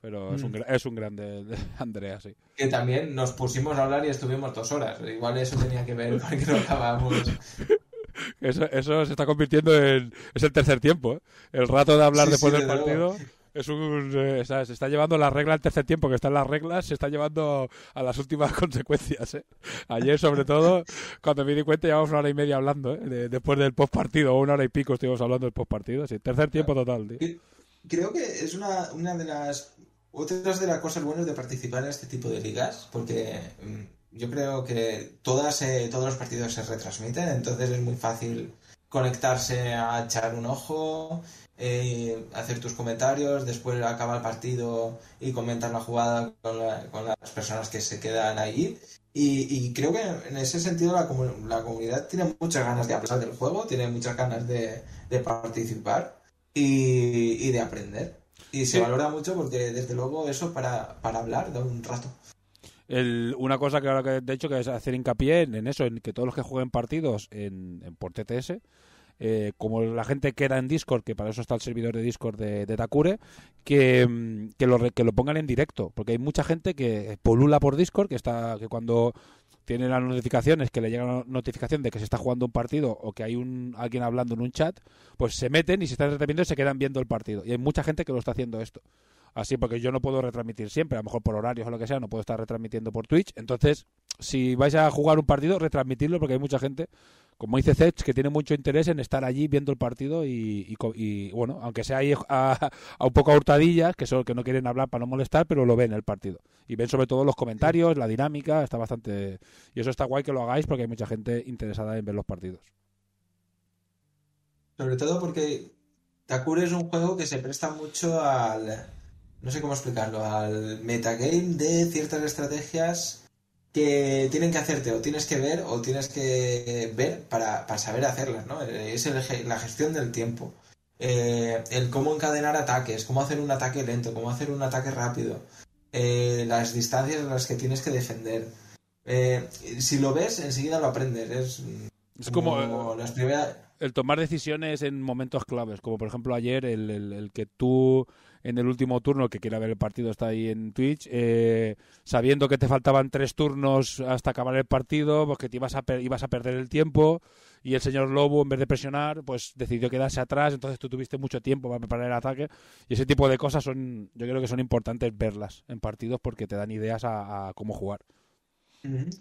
pero es, un, Mm. es un grande de Andrea, sí. Que también nos pusimos a hablar y estuvimos dos horas. Igual eso tenía que ver porque no acabamos. Eso, eso se está convirtiendo en... es el tercer tiempo, ¿eh? El rato de hablar Sí, después sí, del luego. Es un, eh, se está llevando la regla al tercer tiempo, que está en las reglas, se está llevando a las últimas consecuencias. ¿eh? Ayer, sobre todo, cuando me di cuenta, llevamos una hora y media hablando, ¿eh? De- después del post partido, una hora y pico estuvimos hablando del post partido. Sí, tercer tiempo total, tío. Creo que es una, una de las otras de las cosas buenas de participar en este tipo de ligas, porque mm, yo creo que todas eh, todos los partidos se retransmiten, entonces es muy fácil conectarse a echar un ojo, eh, hacer tus comentarios, después acaba el partido y comentar la jugada con, la- con las personas que se quedan ahí. Y, y creo que en ese sentido la, comu- la comunidad tiene muchas ganas de hablar del juego, tiene muchas ganas de, de participar y, y de aprender. Y se Sí. valora mucho porque desde luego eso para, para hablar da un rato. El- una cosa que ahora que de hecho que es hacer hincapié en, en eso, en que todos los que jueguen partidos en, en por TTS, eh, como la gente queda en Discord, que para eso está el servidor de Discord de, Takure, que, mm, que, lo, que lo pongan en directo, porque hay mucha gente que polula por Discord, que está que cuando tiene las notificaciones, que le llega una notificación de que se está jugando un partido o que hay un alguien hablando en un chat, pues se meten y se están entreteniendo y se quedan viendo el partido. Y hay mucha gente que lo está haciendo esto. Así, porque yo no puedo retransmitir siempre, a lo mejor por horarios o lo que sea, no puedo estar retransmitiendo por Twitch. Entonces, si vais a jugar un partido, retransmitirlo, porque hay mucha gente, como dice Zech, que tiene mucho interés en estar allí viendo el partido y, bueno, aunque sea ahí a, a un poco a hurtadillas, que son que no quieren hablar para no molestar, pero lo ven el partido. Y ven sobre todo los comentarios, la dinámica, está bastante... Y eso está guay que lo hagáis porque hay mucha gente interesada en ver los partidos. Sobre todo porque Takure es un juego que se presta mucho al. No sé cómo explicarlo, al metagame de ciertas estrategias que tienen que hacerte o tienes que ver o tienes que ver para, para saber hacerlas, ¿no? Es el la gestión del tiempo. Eh, el cómo encadenar ataques, cómo hacer un ataque lento, cómo hacer un ataque rápido, eh, las distancias en las que tienes que defender. Eh, si lo ves, enseguida lo aprendes. Es, Es como, las primeras. el tomar decisiones en momentos claves, como por ejemplo ayer el, el- el que tú en el último turno, que quiera ver el partido está ahí en Twitch, eh, sabiendo que te faltaban tres turnos hasta acabar el partido, porque te ibas a, ibas a perder el tiempo, y el señor Lobo, en vez de presionar, pues decidió quedarse atrás, entonces tú tuviste mucho tiempo para preparar el ataque, y ese tipo de cosas son, yo creo que son importantes verlas en partidos porque te dan ideas a, cómo jugar.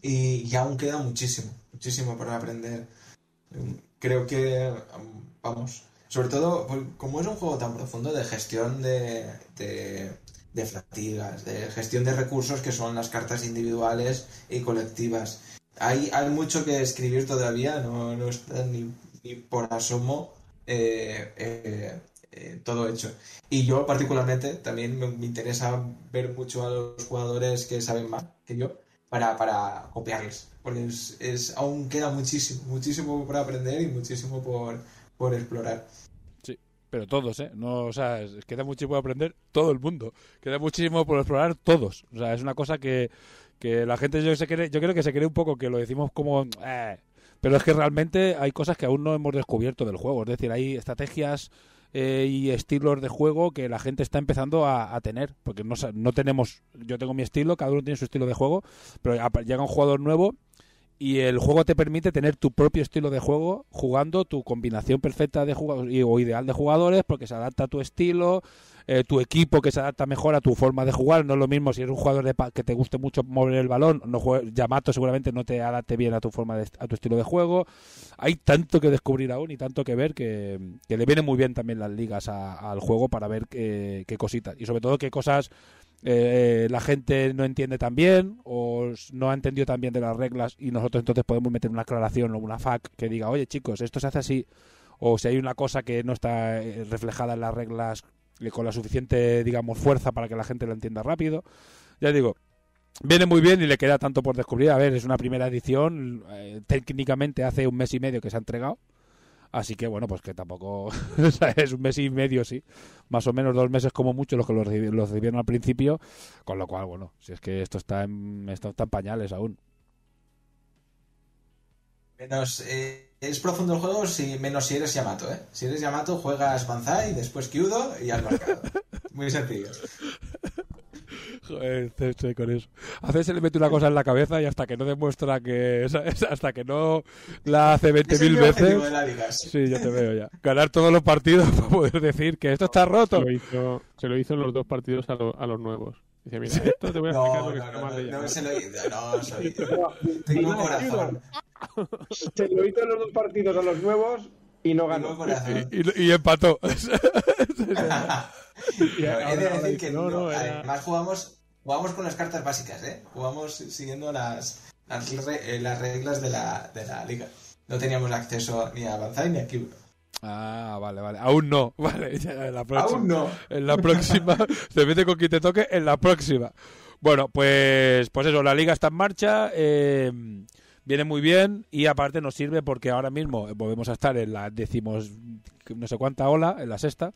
Y, aún queda muchísimo, muchísimo para aprender. Creo que, vamos, sobre todo, pues, como es un juego tan profundo de gestión de, de, de fatigas, de gestión de recursos que son las cartas individuales y colectivas. Hay, hay mucho que escribir todavía, no, no está ni, por asomo eh, eh, eh, todo hecho. Y yo particularmente también me, interesa ver mucho a los jugadores que saben más que yo para, para copiarles, porque es, aún queda muchísimo, muchísimo por aprender y muchísimo por, por explorar pero todos, ¿eh? No, o sea, queda muchísimo por aprender todo el mundo. Queda muchísimo por explorar todos. O sea, es una cosa que, que la gente yo, se cree, yo creo que se cree un poco que lo decimos como... Eh, pero es que realmente hay cosas que aún no hemos descubierto del juego. Es decir, hay estrategias eh, y estilos de juego que la gente está empezando a, a, tener. Porque no, no tenemos... Yo tengo mi estilo, cada uno tiene su estilo de juego, pero llega un jugador nuevo y el juego te permite tener tu propio estilo de juego jugando tu combinación perfecta de jugadores o ideal de jugadores porque se adapta a tu estilo, eh, tu equipo que se adapta mejor a tu forma de jugar. No es lo mismo si eres un jugador de que te guste mucho mover el balón, no Yamato seguramente no te adapte bien a tu forma de, a tu estilo de juego. Hay tanto que descubrir aún y tanto que ver que, le vienen muy bien también las ligas al juego para ver qué, qué cositas y sobre todo qué cosas eh, la gente no entiende tan bien o no ha entendido tan bien de las reglas y nosotros entonces podemos meter una aclaración o una FAQ que diga, oye chicos, esto se hace así. O si hay una cosa que no está eh, reflejada en las reglas eh, con la suficiente, digamos, fuerza para que la gente lo entienda rápido. Ya digo, viene muy bien y le queda tanto por descubrir. A ver, es una primera edición, técnicamente hace un mes y medio que se ha entregado. Así que bueno, pues que tampoco es un mes y medio, sí. Más o menos dos meses como mucho los que lo recibieron al principio. Con lo cual, bueno, si es que esto está en, esto está en pañales aún. Menos, eh, es profundo el juego, si, menos si eres Yamato, ¿eh? Si eres Yamato, juegas Banzai, después Kyudo y al mercado. Muy sencillo. Joder, estoy con eso. A veces se le mete una cosa en la cabeza y hasta que no demuestra que. Hasta que no la hace 20.000 veces. Sí, yo te veo ya. Ganar todos los partidos para poder decir que esto está roto. Se lo hizo, se lo hizo en los dos partidos a, a los nuevos. Dice, mira, esto te voy a explicar lo que está mal de No, se lo hizo, no, soy... Tengo corazón. Se lo hizo en los dos partidos a los nuevos y no ganó. Y, y, y empató. He de decir que no, no, además jugamos Jugamos con las cartas básicas, ¿eh? Jugamos siguiendo las, las, eh, reglas de la, de la liga. No teníamos acceso ni a Banzai ni a Kyudo. Ah, vale, vale. Aún no. Vale, en la próxima. Aún no. En la próxima. se mete con quien te toque en la próxima. Bueno, pues, pues eso, la liga está en marcha. Eh, viene muy bien y aparte nos sirve porque ahora mismo volvemos a estar en la decimos no sé cuánta ola, en la sexta.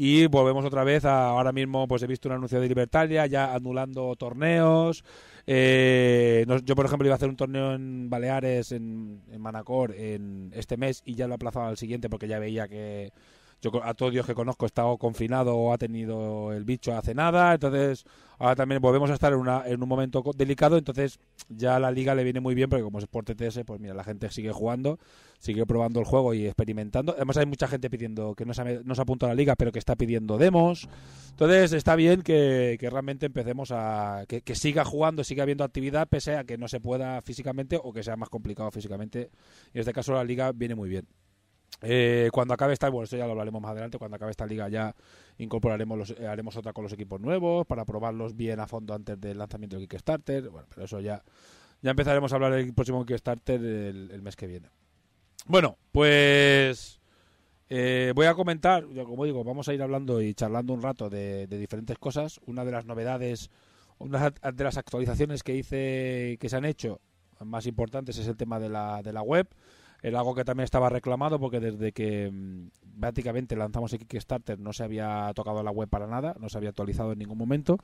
Y volvemos otra vez a ahora mismo, pues he visto un anuncio de Libertalia ya anulando torneos. Eh, yo, por ejemplo, iba a hacer un torneo en Baleares, en, en Manacor, en este mes y ya lo he aplazado al siguiente porque ya veía que yo a todos Dios que conozco he estado confinado o ha tenido el bicho hace nada, entonces ahora también volvemos a estar en, una, en un momento delicado, entonces ya la liga le viene muy bien porque como es por TTS, pues mira, la gente sigue jugando, sigue probando el juego y experimentando. Además hay mucha gente pidiendo que no se, no se a la liga, pero que está pidiendo demos. Entonces está bien que, realmente empecemos a... Que, que, siga jugando, siga habiendo actividad, pese a que no se pueda físicamente o que sea más complicado físicamente. En este caso la liga viene muy bien. Eh, cuando acabe esta, bueno, esto ya lo hablaremos más adelante, cuando acabe esta liga ya incorporaremos los, eh, haremos otra con los equipos nuevos para probarlos bien a fondo antes del lanzamiento del Kickstarter. Bueno, pero eso ya, ya empezaremos a hablar del próximo Kickstarter el, mes que viene. Bueno, pues eh, voy a comentar, como digo, vamos a ir hablando y charlando un rato de, diferentes cosas. Una de las novedades, una de las actualizaciones que hice, que se han hecho más importantes es el tema de la, de la web. Era algo que también estaba reclamado porque desde que mm, prácticamente lanzamos el Kickstarter no se había tocado la web para nada, no se había actualizado en ningún momento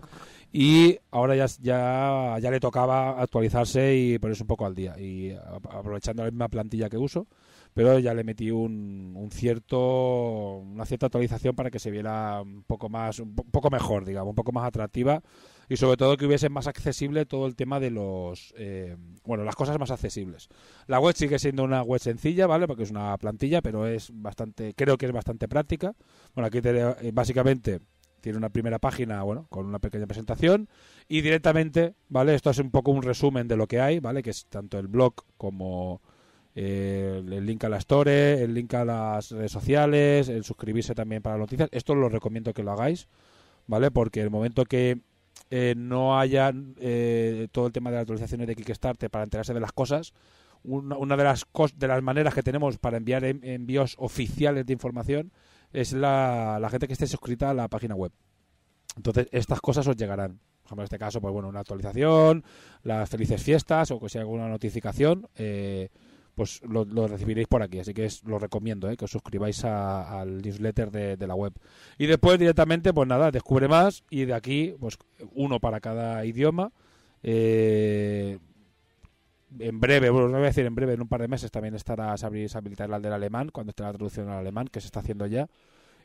y ahora ya, ya, ya le tocaba actualizarse y ponerse un poco al día y aprovechando la misma plantilla que uso pero ya le metí un, un cierto una cierta actualización para que se viera un poco más un po- poco mejor digamos un poco más atractiva y sobre todo que hubiese más accesible todo el tema de los eh, bueno las cosas más accesibles. La web sigue siendo una web sencilla vale porque es una plantilla pero es bastante creo que es bastante práctica. Bueno aquí te- eh, básicamente tiene una primera página bueno con una pequeña presentación y directamente vale esto es un poco un resumen de lo que hay vale que es tanto el blog como eh, el link a la store, el link a las redes sociales, el suscribirse también para noticias. Esto lo recomiendo que lo hagáis, ¿vale? Porque el momento que eh, no haya eh, todo el tema de las actualizaciones de Kickstarter para enterarse de las cosas, una, una de las de las maneras que tenemos para enviar en- envíos oficiales de información es la, la gente que esté suscrita a la página web. Entonces, estas cosas os llegarán. Por ejemplo, en este caso, pues bueno, una actualización, las felices fiestas o que sea alguna notificación, eh, pues lo, recibiréis por aquí. Así que es, lo recomiendo, eh, que os suscribáis a- al newsletter de, de la web. Y después directamente, pues nada, descubre más y de aquí, pues uno para cada idioma. Eh, en breve, bueno, no voy a decir en breve, en un par de meses también estará, se habilitará el del alemán, cuando esté la traducción al alemán, que se está haciendo ya.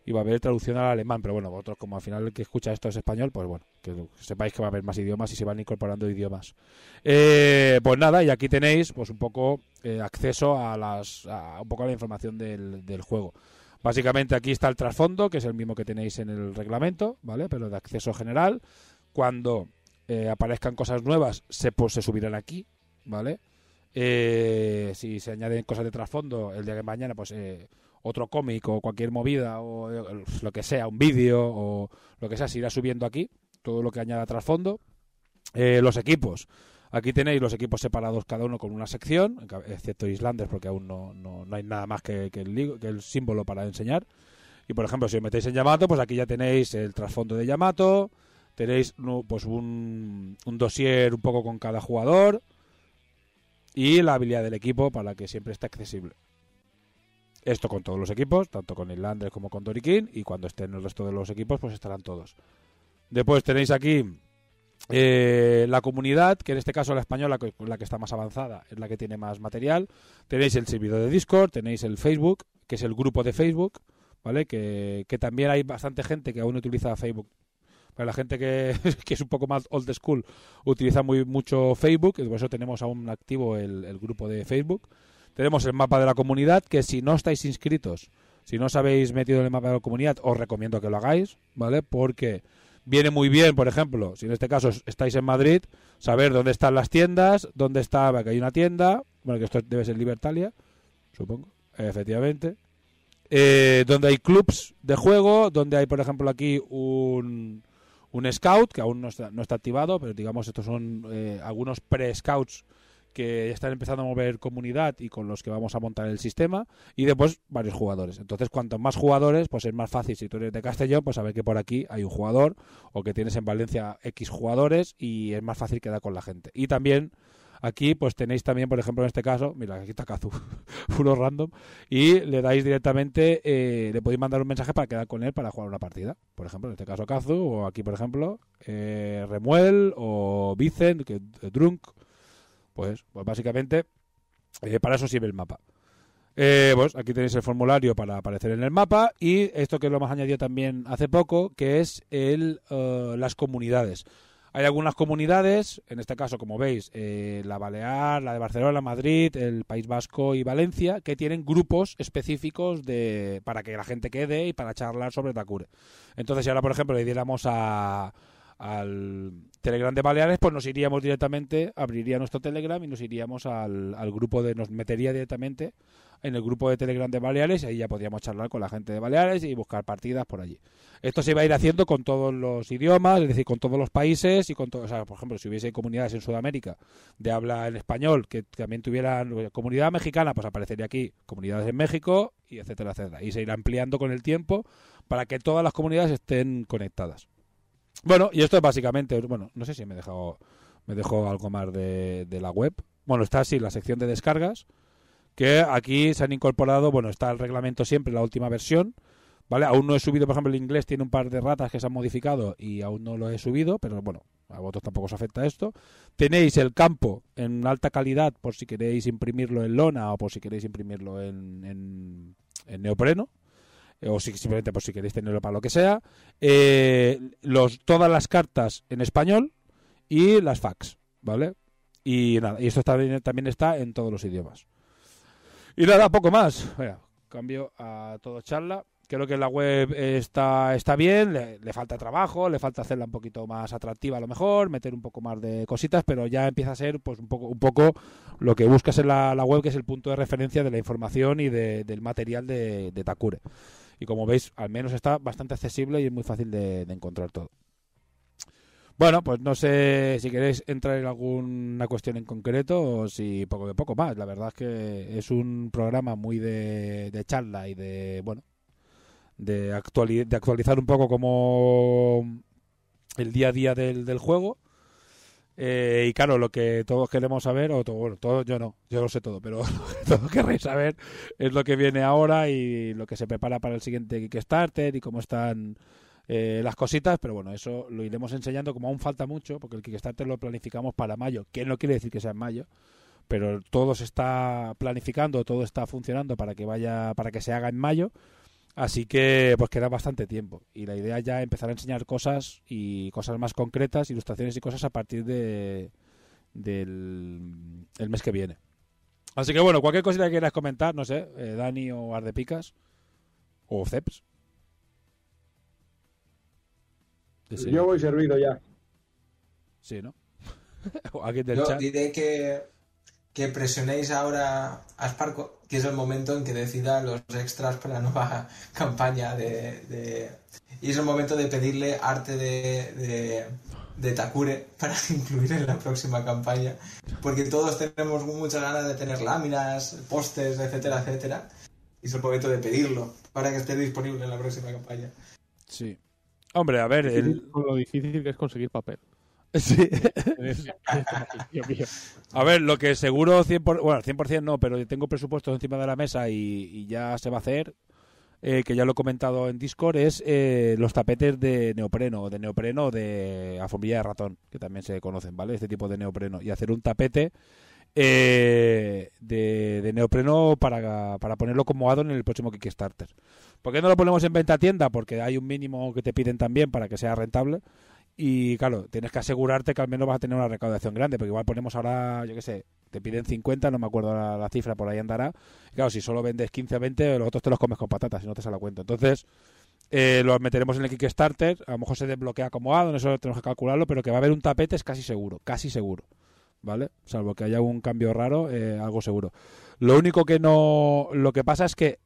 Y va a haber traducción al alemán, pero bueno, vosotros como al final el que escucha esto es español, pues bueno, que sepáis que va a haber más idiomas y se van incorporando idiomas. Eh, pues nada, y aquí tenéis pues un poco eh, acceso a las a un poco a la información del, juego. Básicamente aquí está el trasfondo, que es el mismo que tenéis en el reglamento, ¿vale? Pero de acceso general. Cuando eh, aparezcan cosas nuevas, se, pues, se subirán aquí, ¿vale? Eh, si se añaden cosas de trasfondo, el día de mañana, pues eh, otro cómic o cualquier movida o eh, lo que sea, un vídeo o lo que sea, se irá subiendo aquí, todo lo que añada trasfondo. Eh, los equipos. Aquí tenéis los equipos separados cada uno con una sección, excepto Islanders porque aún no, no, no hay nada más que, el, que el símbolo para enseñar. Y por ejemplo, si os metéis en Yamato, pues aquí ya tenéis el trasfondo de Yamato, tenéis pues un, un dossier un poco con cada jugador y la habilidad del equipo para que siempre esté accesible. Esto con todos los equipos, tanto con Islanders como con Dorikin, y cuando estén el resto de los equipos, pues estarán todos. Después tenéis aquí eh, la comunidad, que en este caso la española, que- la que está más avanzada, es la que tiene más material. Tenéis el servidor de Discord, tenéis el Facebook, que es el grupo de Facebook, ¿vale? Que, que también hay bastante gente que aún utiliza Facebook. Para la gente que, que es un poco más old school, utiliza muy mucho Facebook, y por eso tenemos aún activo el grupo de Facebook. Tenemos el mapa de la comunidad, que si no estáis inscritos, si no os habéis metido en el mapa de la comunidad, os recomiendo que lo hagáis, ¿vale? Porque viene muy bien, por ejemplo, si en este caso estáis en Madrid, saber dónde están las tiendas, dónde está, que hay una tienda, bueno, que esto debe ser Libertalia, supongo, efectivamente, eh, donde hay clubs de juego, donde hay, por ejemplo, aquí un, un scout, que aún no está, no está activado, pero digamos, estos son eh, algunos pre-scouts que están empezando a mover comunidad y con los que vamos a montar el sistema y después varios jugadores. Entonces, cuanto más jugadores, pues es más fácil si tú eres de Castellón, pues saber que por aquí hay un jugador o que tienes en Valencia X jugadores y es más fácil quedar con la gente. Y también aquí pues tenéis también, por ejemplo, en este caso, mira, aquí está Kazu, uno random y le dais directamente eh, le podéis mandar un mensaje para quedar con él para jugar una partida. Por ejemplo, en este caso Kazu o aquí, por ejemplo, eh, Remuel o Vicent, que eh, Drunk pues, pues básicamente eh, para eso sirve el mapa. Eh, pues aquí tenéis el formulario para aparecer en el mapa y esto que lo hemos añadido también hace poco, que es el, eh, las comunidades. Hay algunas comunidades, en este caso, como veis, la Balear, la de Barcelona, Madrid, el País Vasco y Valencia, que tienen grupos específicos de para que la gente quede y para charlar sobre Takure. Entonces, si ahora, por ejemplo, le diéramos a, al Telegram de Baleares, pues nos iríamos directamente, abriría nuestro Telegram y nos iríamos al, al grupo de, nos metería directamente en el grupo de Telegram de Baleares y ahí ya podríamos charlar con la gente de Baleares y buscar partidas por allí. Esto se va a ir haciendo con todos los idiomas, es decir, con todos los países y con todos, o sea, por ejemplo, si hubiese comunidades en Sudamérica de habla en español que también tuvieran comunidad mexicana, pues aparecería aquí comunidades en México y etcétera, etcétera. Y se irá ampliando con el tiempo para que todas las comunidades estén conectadas. Bueno, y esto es básicamente, bueno, no sé si me dejado, me dejo algo más de, de la web. Bueno, está así la sección de descargas, que aquí se han incorporado, bueno, está el reglamento siempre, la última versión, ¿vale? Aún no he subido, por ejemplo, el inglés tiene un par de ratas que se han modificado y aún no lo he subido, pero bueno, A vosotros tampoco os afecta esto. Tenéis el campo en alta calidad por si queréis imprimirlo en lona o por si queréis imprimirlo en, en, en neopreno o si, simplemente por si queréis tenerlo para lo que sea. Eh, los, todas las cartas en español y las fax, ¿vale? Y nada, y esto también, también está en todos los idiomas. Y nada, poco más. Cambio a todo charla. Creo que la web está, está bien, le, le falta trabajo, le falta hacerla un poquito más atractiva a lo mejor, meter un poco más de cositas, pero ya empieza a ser pues un poco, un poco lo que buscas en la, la web, que es el punto de referencia de la información y de- del material de, de Takure. Y como veis, al menos está bastante accesible y es muy fácil de, encontrar todo. Bueno, pues no sé si queréis entrar en alguna cuestión en concreto o si poco de poco más. La verdad es que es un programa muy de, de charla y de, bueno, de, actuali- de actualizar un poco como el día a día del, del juego. Eh, y claro, lo que todos queremos saber, o todo, bueno, todo, yo no, yo lo sé todo, pero lo que todos querréis saber es lo que viene ahora y lo que se prepara para el siguiente Kickstarter y cómo están eh, las cositas, pero bueno, eso lo iremos enseñando como aún falta mucho, porque el Kickstarter lo planificamos para mayo, que no quiere decir que sea en mayo, pero todo se está planificando, todo está funcionando para que vaya, para que se haga en mayo, así que pues queda bastante tiempo y la idea ya es empezar a enseñar cosas y cosas más concretas, ilustraciones y cosas a partir de del el mes que viene. Así que bueno, cualquier cosita que quieras comentar, no sé, eh, Dani o Ardepicas o Ceps. Sí, Yo voy servido ya. sí, ¿no? O alguien del Yo chat. diré que, que presionéis ahora a Sparco, que es el momento en que decida los extras para la nueva campaña de, de- Y es el momento de pedirle arte de, de, de Takure para incluir en la próxima campaña. Porque todos tenemos muchas ganas de tener láminas, postes, etcétera, etcétera. Y es el momento de pedirlo para que esté disponible en la próxima campaña. Sí. Hombre, a ver, el... Lo difícil que es conseguir papel. Sí. A ver, lo que seguro 100%, por- bueno, 100% no, pero tengo presupuestos encima de la mesa y, ya se va a hacer, eh, que ya lo he comentado en Discord, es eh, los tapetes de neopreno, de neopreno de alfombrilla de ratón, que también se conocen, ¿vale? Este tipo de neopreno. Y hacer un tapete eh, de, neopreno para, para ponerlo como addon en el próximo Kickstarter. ¿Por qué no lo ponemos en venta tienda? Porque hay un mínimo que te piden también para que sea rentable. Y claro, tienes que asegurarte que al menos vas a tener una recaudación grande, porque igual ponemos ahora, yo qué sé, te piden 50, no me acuerdo la, la cifra, por ahí andará. Claro, si solo vendes 15 o 20, los otros te los comes con patatas, si no te sale la cuenta. Entonces, eh, los meteremos en el Kickstarter, a lo mejor se desbloquea como eso tenemos que calcularlo, pero que va a haber un tapete es casi seguro, casi seguro. ¿Vale? Salvo que haya un cambio raro, eh, algo seguro. Lo único que no. Lo que pasa es que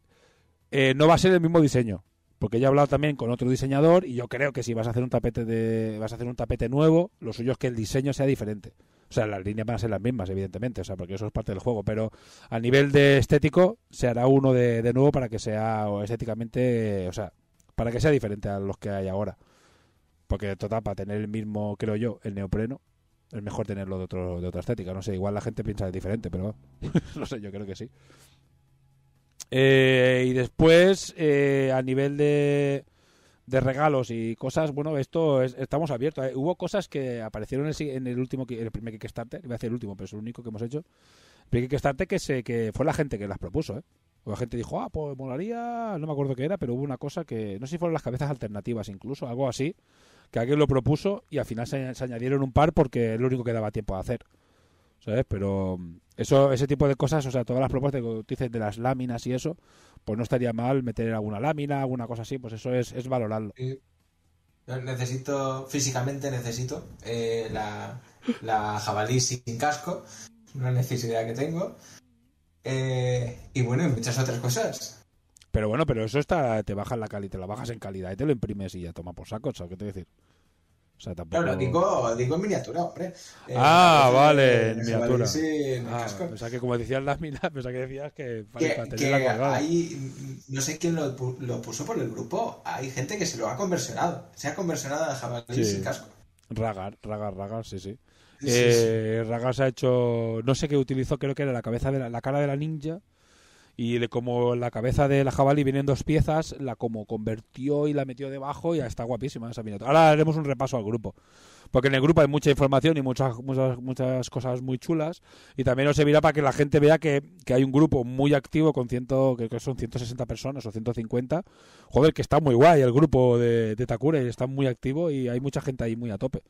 eh, no va a ser el mismo diseño. Porque ya he hablado también con otro diseñador y yo creo que si vas a hacer un tapete de vas a hacer un tapete nuevo, lo suyo es que el diseño sea diferente. O sea, las líneas van a ser las mismas, evidentemente, o sea, porque eso es parte del juego, pero a nivel de estético se hará uno de, de nuevo para que sea estéticamente, o sea, para que sea diferente a los que hay ahora. Porque total, para tener el mismo, creo yo, el neopreno, es mejor tenerlo de otro de otra estética, no sé, igual la gente piensa diferente, pero no sé, yo creo que sí. Eh, y después, eh, a nivel de, de regalos y cosas, bueno, esto es- estamos abiertos. Eh, Hubo cosas que aparecieron en el, en el último, el primer Kickstarter, iba a decir el último, pero es el único que hemos hecho. El primer que, se, que fue la gente que las propuso, ¿eh? O la gente dijo, ah, pues molaría, no me acuerdo qué era, pero hubo una cosa que, no sé si fueron las cabezas alternativas incluso, algo así, que alguien lo propuso y al final se, se añadieron un par porque es lo único que daba tiempo a hacer. ¿Sabes? Pero mm, eso, ese tipo de cosas, o sea, todas las propuestas que dices de las láminas y eso, pues no estaría mal meter alguna lámina, alguna cosa así, pues eso es, es valorarlo. Yo necesito, físicamente necesito eh, la, la jabalí sin casco, una necesidad que tengo. Eh, y bueno, y muchas otras cosas. Pero bueno, pero eso está, te bajas la calidad, te la bajas en calidad y te lo imprimes y ya toma por saco, ¿sabes qué te decir? O sea, tampoco... No, no, digo, digo en miniatura, hombre. Eh, Ah, vale, en miniatura. Ah, casco. pensaba que como decías láminas, pensaba que decías que que, para que tenerla colgada. hay, no sé quién lo, pu- lo puso por el grupo, hay gente que se lo ha conversionado, se ha conversionado a jabalí Sí. sin casco. Ragar, ragar, ragar, sí, sí. Sí, sí, sí. Eh, Ragar se ha hecho, no sé qué utilizó, creo que era la cabeza de la, la cara de la ninja y le, como la cabeza de la jabalí viene en dos piezas, la como convirtió y la metió debajo y ya está guapísima esa miniatura. Ahora haremos un repaso al grupo, porque en el grupo hay mucha información y muchas muchas muchas cosas muy chulas y también os servirá para que la gente vea que, que hay un grupo muy activo con ciento, que, son 160 personas o 150. Joder, que está muy guay el grupo de, de Takure, está muy activo y hay mucha gente ahí muy a tope.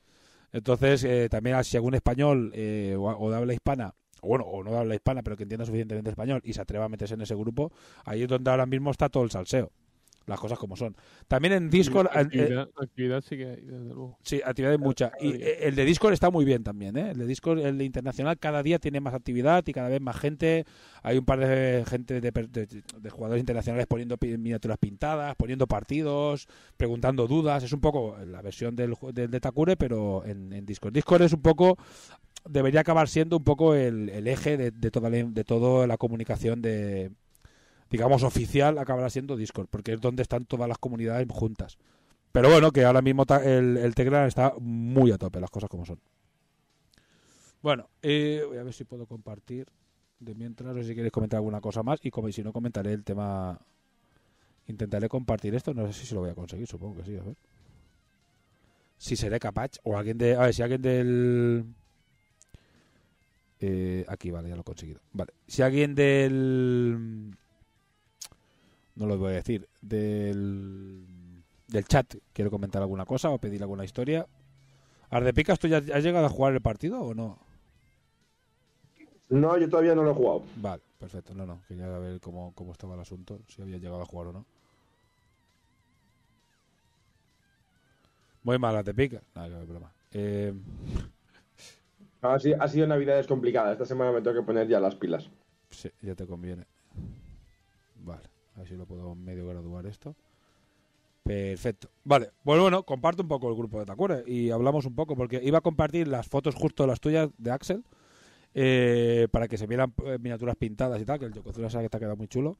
Entonces, eh, también si algún español eh, o, o de habla hispana o bueno, o no de habla hispana, pero que entienda suficientemente español y se atreva a meterse en ese grupo, ahí es donde ahora mismo está todo el salseo. Las cosas como son. También en Discord. eh, Actividad, actividad sí que hay, desde luego. Sí, actividad hay mucha. Y eh, el de Discord está muy bien también, ¿eh? El de Discord, el de internacional, cada día tiene más actividad y cada vez más gente. Hay un par de gente de, de- de jugadores internacionales poniendo miniaturas pintadas, poniendo partidos, preguntando dudas. Es un poco la versión del, del de Takure, pero en, en Discord. Discord es un poco debería acabar siendo un poco el, eje de, toda la, de la comunicación de digamos oficial acabará siendo Discord porque es donde están todas las comunidades juntas. Pero bueno que ahora mismo el, el Telegram está muy a tope las cosas como son. Bueno eh, voy a ver si puedo compartir de mientras sé si queréis comentar alguna cosa más y si no comentaré el tema intentaré compartir esto no sé si lo voy a conseguir supongo que sí a ver. Si seré capaz o alguien de a ver si alguien del eh, aquí, vale, ya lo he conseguido. Vale. Si alguien del. No lo voy a decir. Del. Del chat quiere comentar alguna cosa o pedir alguna historia. Ardepicas, ¿tú ya has llegado a jugar el partido o no? No, yo todavía no lo he jugado. Vale, perfecto. No, no. Quería ver cómo, cómo estaba el asunto. Si había llegado a jugar o no. Muy mal, Ardepicas. Nada, que broma. Eh, Ha sido, ha sido navidades. Esta semana me tengo que poner ya las pilas. Sí, ya te conviene. Vale, a ver si lo puedo medio graduar esto. Perfecto. Vale, pues bueno, comparto un poco el grupo de Takure y hablamos un poco, porque iba a compartir las fotos justo las tuyas de Axel eh, para que se vieran eh, miniaturas pintadas y tal, que el Yokozuna sabe que te ha quedado muy chulo.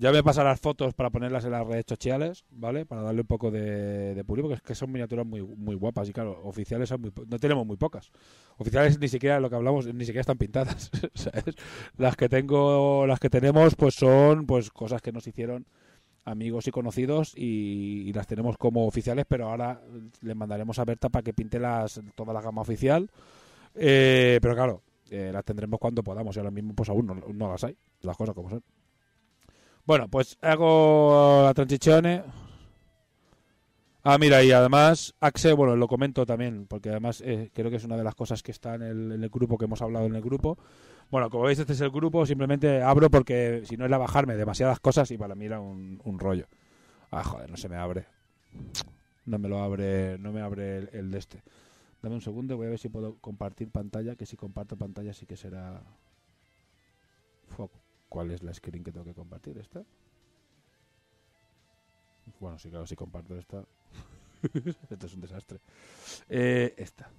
Ya a pasar las fotos para ponerlas en las redes sociales, ¿vale? Para darle un poco de, de pulir, porque es que son miniaturas muy, muy guapas y claro, oficiales son muy no tenemos muy pocas. Oficiales ni siquiera lo que hablamos, ni siquiera están pintadas. Las que tengo, las que tenemos, pues son pues cosas que nos hicieron amigos y conocidos y, las tenemos como oficiales, pero ahora le mandaremos a Berta para que pinte las, toda la gama oficial. Eh, pero claro, eh, las tendremos cuando podamos y ahora mismo pues aún no las hay, las cosas como son. Bueno, pues hago la transición. Ah, mira, y además, Axe, bueno, lo comento también, porque además eh, creo que es una de las cosas que está en el, grupo, que hemos hablado en el grupo. Bueno, como veis, este es el grupo, simplemente abro porque si no era bajarme demasiadas cosas y para mí era un, rollo. Ah, joder, no se me abre. No me lo abre, no me abre el de este. Dame un segundo, voy a ver si puedo compartir pantalla, que si comparto pantalla sí que será... ¿Cuál es la screen que tengo que compartir? ¿Esta? Bueno, sí, claro, si comparto esta... Esto es un desastre. Eh, esta.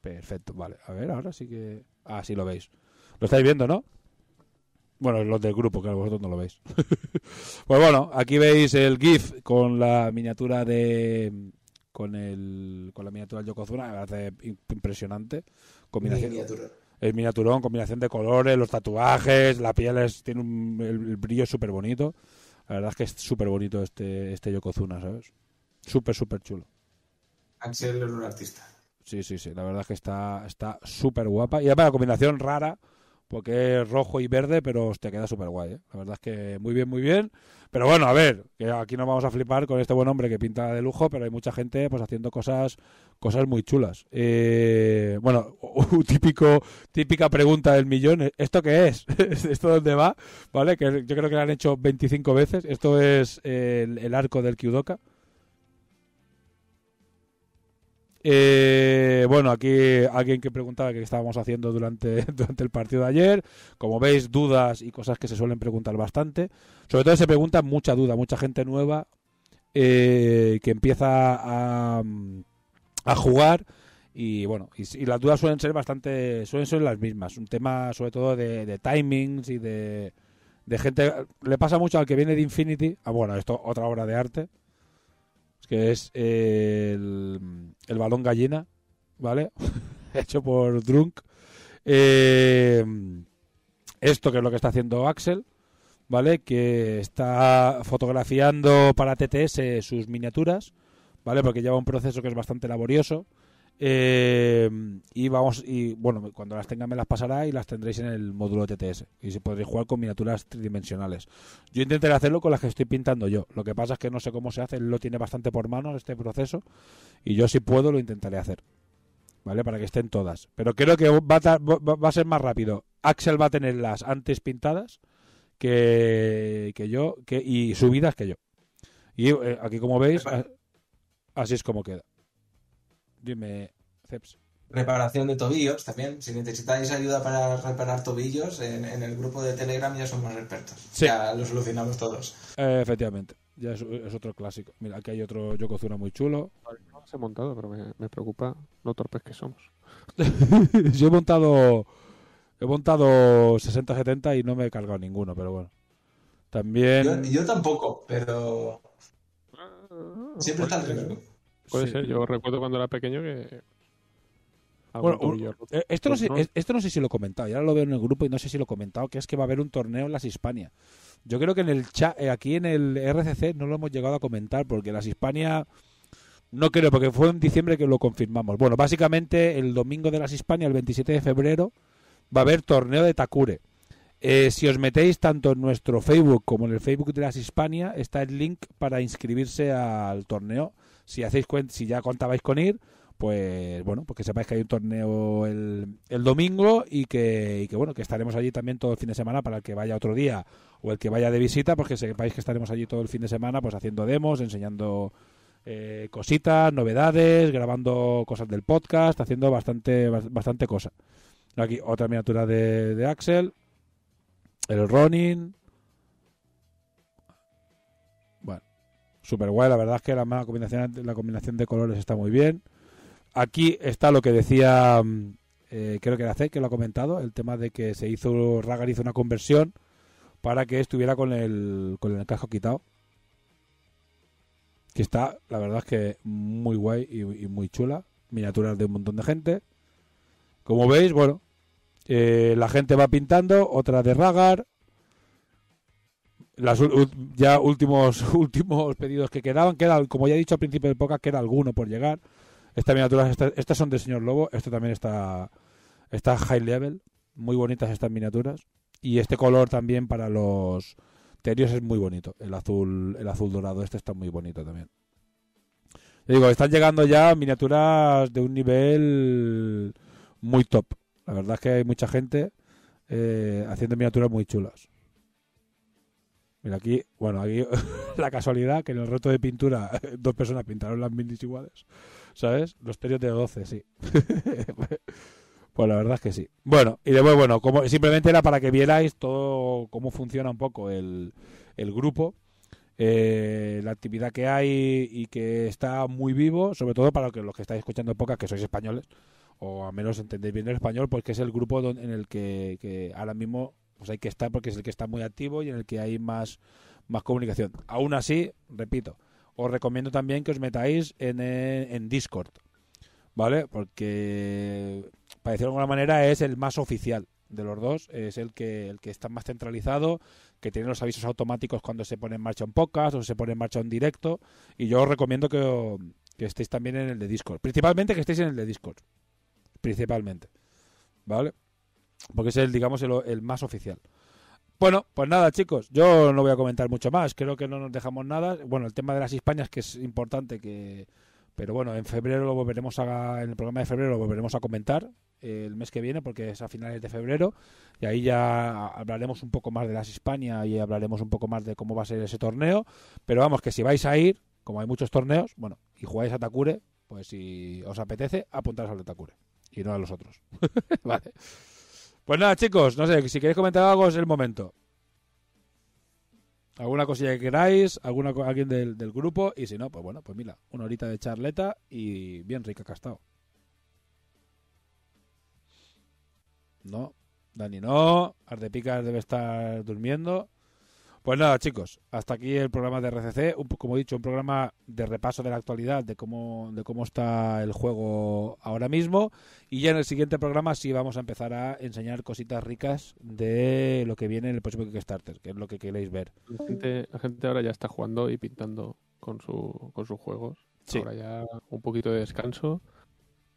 Perfecto, vale. A ver, ahora sí que... Ah, sí lo veis. Lo estáis viendo, ¿no? Bueno, los del grupo, claro, vosotros no lo veis. pues bueno, aquí veis el GIF con la miniatura de... Con, el, con la miniatura del Yokozuna, me parece impresionante. Combinación, Miniatura. El miniaturón, combinación de colores, los tatuajes, la piel es, tiene un, el, el brillo súper bonito. La verdad es que es súper bonito este, este Yokozuna, ¿sabes? Súper, súper chulo. Axel es un artista. Sí, sí, sí. La verdad es que está está súper guapa. Y además la combinación rara, porque es rojo y verde, pero te queda súper guay. ¿eh? La verdad es que muy bien, muy bien. Pero bueno, a ver, que aquí nos vamos a flipar con este buen hombre que pinta de lujo, pero hay mucha gente pues haciendo cosas cosas muy chulas. Eh, bueno, típico típica pregunta del millón, ¿esto qué es? ¿Esto dónde va? ¿Vale? Que yo creo que lo han hecho 25 veces. Esto es el, el arco del Kyudoka. Eh, bueno, aquí alguien que preguntaba qué estábamos haciendo durante, durante el partido de ayer. Como veis, dudas y cosas que se suelen preguntar bastante. Sobre todo se pregunta mucha duda, mucha gente nueva eh, que empieza a, a jugar. Y bueno, y, las dudas suelen ser bastante, suelen ser las mismas. Un tema sobre todo de, de timings y de, de gente. Le pasa mucho al que viene de Infinity. Ah, bueno, esto otra obra de arte que es el, el balón gallina, ¿vale? Hecho por Drunk. Eh, esto que es lo que está haciendo Axel, ¿vale? Que está fotografiando para TTS sus miniaturas, ¿vale? Porque lleva un proceso que es bastante laborioso. Eh, y vamos, y bueno, cuando las tenga me las pasará y las tendréis en el módulo TTS. Y se podréis jugar con miniaturas tridimensionales. Yo intentaré hacerlo con las que estoy pintando yo. Lo que pasa es que no sé cómo se hace, él lo tiene bastante por mano este proceso. Y yo si puedo lo intentaré hacer. ¿Vale? Para que estén todas. Pero creo que va a, va- ser más rápido. Axel va a tenerlas antes pintadas que, que yo que, y subidas que yo. Y eh, aquí como veis, así es como queda. Dime, Ceps. Reparación de tobillos también. Si necesitáis ayuda para reparar tobillos, en, en el grupo de Telegram ya somos expertos. Sí. Ya lo solucionamos todos. Eh, efectivamente, ya es, es otro clásico. Mira, aquí hay otro Yokozuna muy chulo. No las he montado, pero me, me preocupa lo torpes que somos. Yo he montado he montado 60-70 y no me he cargado ninguno, pero bueno. También Yo, yo tampoco, pero siempre está el riesgo. Puede Sí. ser, yo recuerdo cuando era pequeño que... Bueno, un-. Eh, Esto no, sé, Pues es- esto no sé si lo he comentado, y ahora lo veo en el grupo y no sé si lo he comentado, que es que va a haber un torneo en las Hispania. Yo creo que en el chat, eh, aquí en el RCC no lo hemos llegado a comentar, porque las Hispania no creo, porque fue en diciembre que lo confirmamos. Bueno, básicamente el domingo de las Hispania, el 27 de febrero, va a haber torneo de Takure. Eh, si os metéis tanto en nuestro Facebook como en el Facebook de las Hispania, está el link para inscribirse al torneo. Si hacéis si ya contabais con ir, pues bueno, pues que sepáis que hay un torneo el, el domingo y que, y que bueno, que estaremos allí también todo el fin de semana para el que vaya otro día o el que vaya de visita, pues que sepáis que estaremos allí todo el fin de semana, pues haciendo demos, enseñando eh, cositas, novedades, grabando cosas del podcast, haciendo bastante, bas- bastante cosa. Aquí otra miniatura de, de Axel, el Ronin. Super guay, la verdad es que la, combinación, la combinación de colores está muy bien. Aquí está lo que decía, mm, eh, creo que era C, que lo ha comentado, el tema de que se hizo, Ragar hizo una conversión para que estuviera con el, con el casco quitado. Que está, la verdad es que muy guay y, y muy chula. Miniaturas de un montón de gente. Como veis, bueno, eh, la gente va pintando, otra de Ragar. Las ya últimos últimos pedidos que quedaban, queda, como ya he dicho al principio del podcast, queda alguno por llegar. Estas miniaturas, estas, estas son de señor Lobo, esto también está, está high level, muy bonitas estas miniaturas. Y este color también para los terios es muy bonito, el azul, el azul dorado, este está muy bonito también. Digo, están llegando ya miniaturas de un nivel muy top. La verdad es que hay mucha gente eh, haciendo miniaturas muy chulas. Mira aquí, bueno, aquí la casualidad que en el reto de pintura dos personas pintaron las minis iguales. ¿Sabes? Los terios de 12, sí. pues la verdad es que sí. Bueno, y después, bueno, como simplemente era para que vierais todo cómo funciona un poco el, el grupo, eh, la actividad que hay y que está muy vivo, sobre todo para que los que estáis escuchando pocas, que sois españoles, o al menos entendéis bien el español, pues que es el grupo en el que, que ahora mismo pues hay que estar porque es el que está muy activo y en el que hay más, más comunicación. Aún así, repito, os recomiendo también que os metáis en, eh, en Discord, ¿vale? Porque, para decirlo de alguna manera, es el más oficial de los dos, es el que, el que está más centralizado, que tiene los avisos automáticos cuando se pone en marcha un podcast o se pone en marcha un directo, y yo os recomiendo que, que estéis también en el de Discord, principalmente que estéis en el de Discord, principalmente, ¿vale? Porque es el, digamos, el, más oficial. Bueno, pues nada, chicos, yo no voy a comentar mucho más. Creo que no nos dejamos nada. Bueno, el tema de las Hispanias, que es importante, que pero bueno, en febrero lo volveremos a, en el programa de febrero lo volveremos a comentar eh, el mes que viene, porque es a finales de febrero, y ahí ya hablaremos un poco más de las Hispania y hablaremos un poco más de cómo va a ser ese torneo. Pero vamos, que si vais a ir, como hay muchos torneos, bueno, y jugáis a Takure, pues si os apetece, apuntaros al de Takure y no a los otros. vale. Pues nada, chicos, no sé, si queréis comentar algo es el momento. ¿Alguna cosilla que queráis? ¿Alguna, ¿Alguien del, del grupo? Y si no, pues bueno, pues mira, una horita de charleta y bien rica estado. No, Dani no, Ardepicas debe estar durmiendo. Pues nada, chicos, hasta aquí el programa de RCC. Un, como he dicho, un programa de repaso de la actualidad, de cómo, de cómo está el juego ahora mismo. Y ya en el siguiente programa sí vamos a empezar a enseñar cositas ricas de lo que viene en el próximo Kickstarter, que es lo que queréis ver. La gente, la gente ahora ya está jugando y pintando con, su, con sus juegos. Sí. Ahora ya un poquito de descanso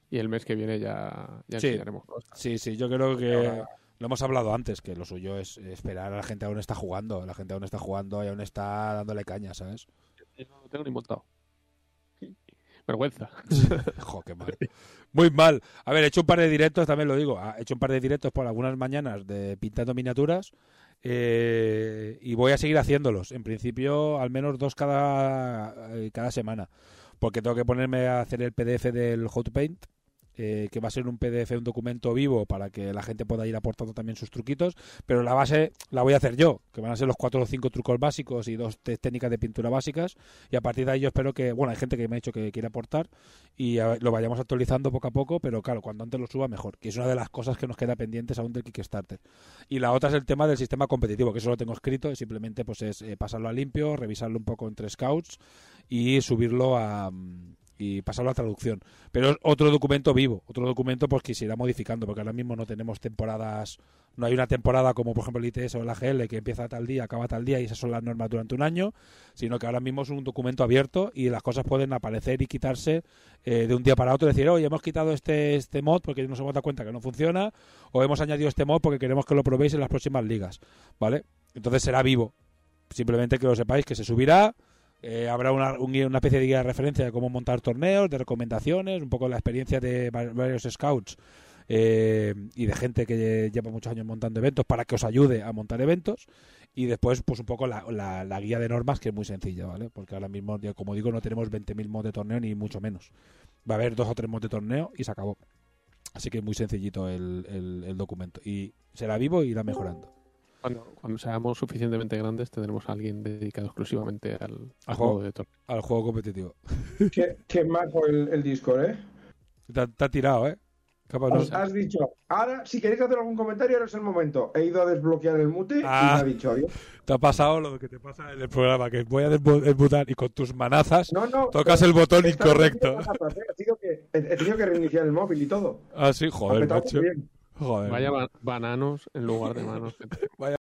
y el mes que viene ya, ya Sí. enseñaremos cosas. Sí, sí, yo creo que lo hemos hablado antes, que lo suyo es esperar a la gente aún está jugando. La gente aún está jugando y aún está dándole caña, ¿sabes? Yo no lo tengo ni montado. Vergüenza. Jo, qué mal. Muy mal. A ver, he hecho un par de directos, también lo digo. ah, He hecho un par de directos por algunas mañanas de pintando miniaturas. eh, y voy a seguir haciéndolos. En principio, al menos dos cada, eh, cada semana. Porque tengo que ponerme a hacer el PDF del Hot Paint. Eh, que va a ser un PDF, un documento vivo para que la gente pueda ir aportando también sus truquitos, pero la base la voy a hacer yo, que van a ser los cuatro o cinco trucos básicos y dos técnicas de pintura básicas, y a partir de ahí yo espero que, bueno, hay gente que me ha dicho que quiere aportar, y a- lo vayamos actualizando poco a poco, pero claro, cuando antes lo suba mejor, que es una de las cosas que nos queda pendientes aún del Kickstarter. Y la otra es el tema del sistema competitivo, que eso lo tengo escrito, y simplemente pues es eh, pasarlo a limpio, revisarlo un poco entre scouts y subirlo a mm, y pasarlo a traducción. Pero es otro documento vivo, otro documento pues que se irá modificando, porque ahora mismo no tenemos temporadas, no hay una temporada como por ejemplo el ITS o la GL que empieza tal día, acaba tal día y esas son las normas durante un año, sino que ahora mismo es un documento abierto y las cosas pueden aparecer y quitarse eh, de un día para otro, decir, oye, hemos quitado este, este mod porque nos hemos dado cuenta que no funciona, o hemos añadido este mod porque queremos que lo probéis en las próximas ligas, ¿vale? Entonces será vivo. Simplemente que lo sepáis que se subirá, eh, habrá una, una especie de guía de referencia de cómo montar torneos, de recomendaciones, un poco la experiencia de va- varios scouts eh, y de gente que lleva muchos años montando eventos para que os ayude a montar eventos. Y después, pues un poco la, la- guía de normas, que es muy sencilla, ¿vale? Porque ahora mismo, como digo, no tenemos 20.000 mods de torneo ni mucho menos. Va a haber dos o tres mods de torneo y se acabó. Así que es muy sencillito el, el- el documento. Y será vivo y irá mejorando. Cuando, cuando seamos suficientemente grandes tendremos a alguien dedicado exclusivamente al, Al juego. juego de torneo. Al juego competitivo. Qué, qué majo el, el Discord, ¿eh? Te, ha- te ha tirado, ¿eh? Capaz, no Has, dicho, ahora, si queréis hacer algún comentario, ahora es el momento. He ido a desbloquear el mute Ah. y me ha dicho adiós. Te ha pasado lo que te pasa en el programa, que voy a desmutar y con tus manazas No, no. tocas el botón incorrecto. ¿eh? He tenido que, he, tenido que reiniciar el móvil y todo. Ah, sí, joder, macho. bien. Joder. Vaya ba- bananos en lugar de manos. Vaya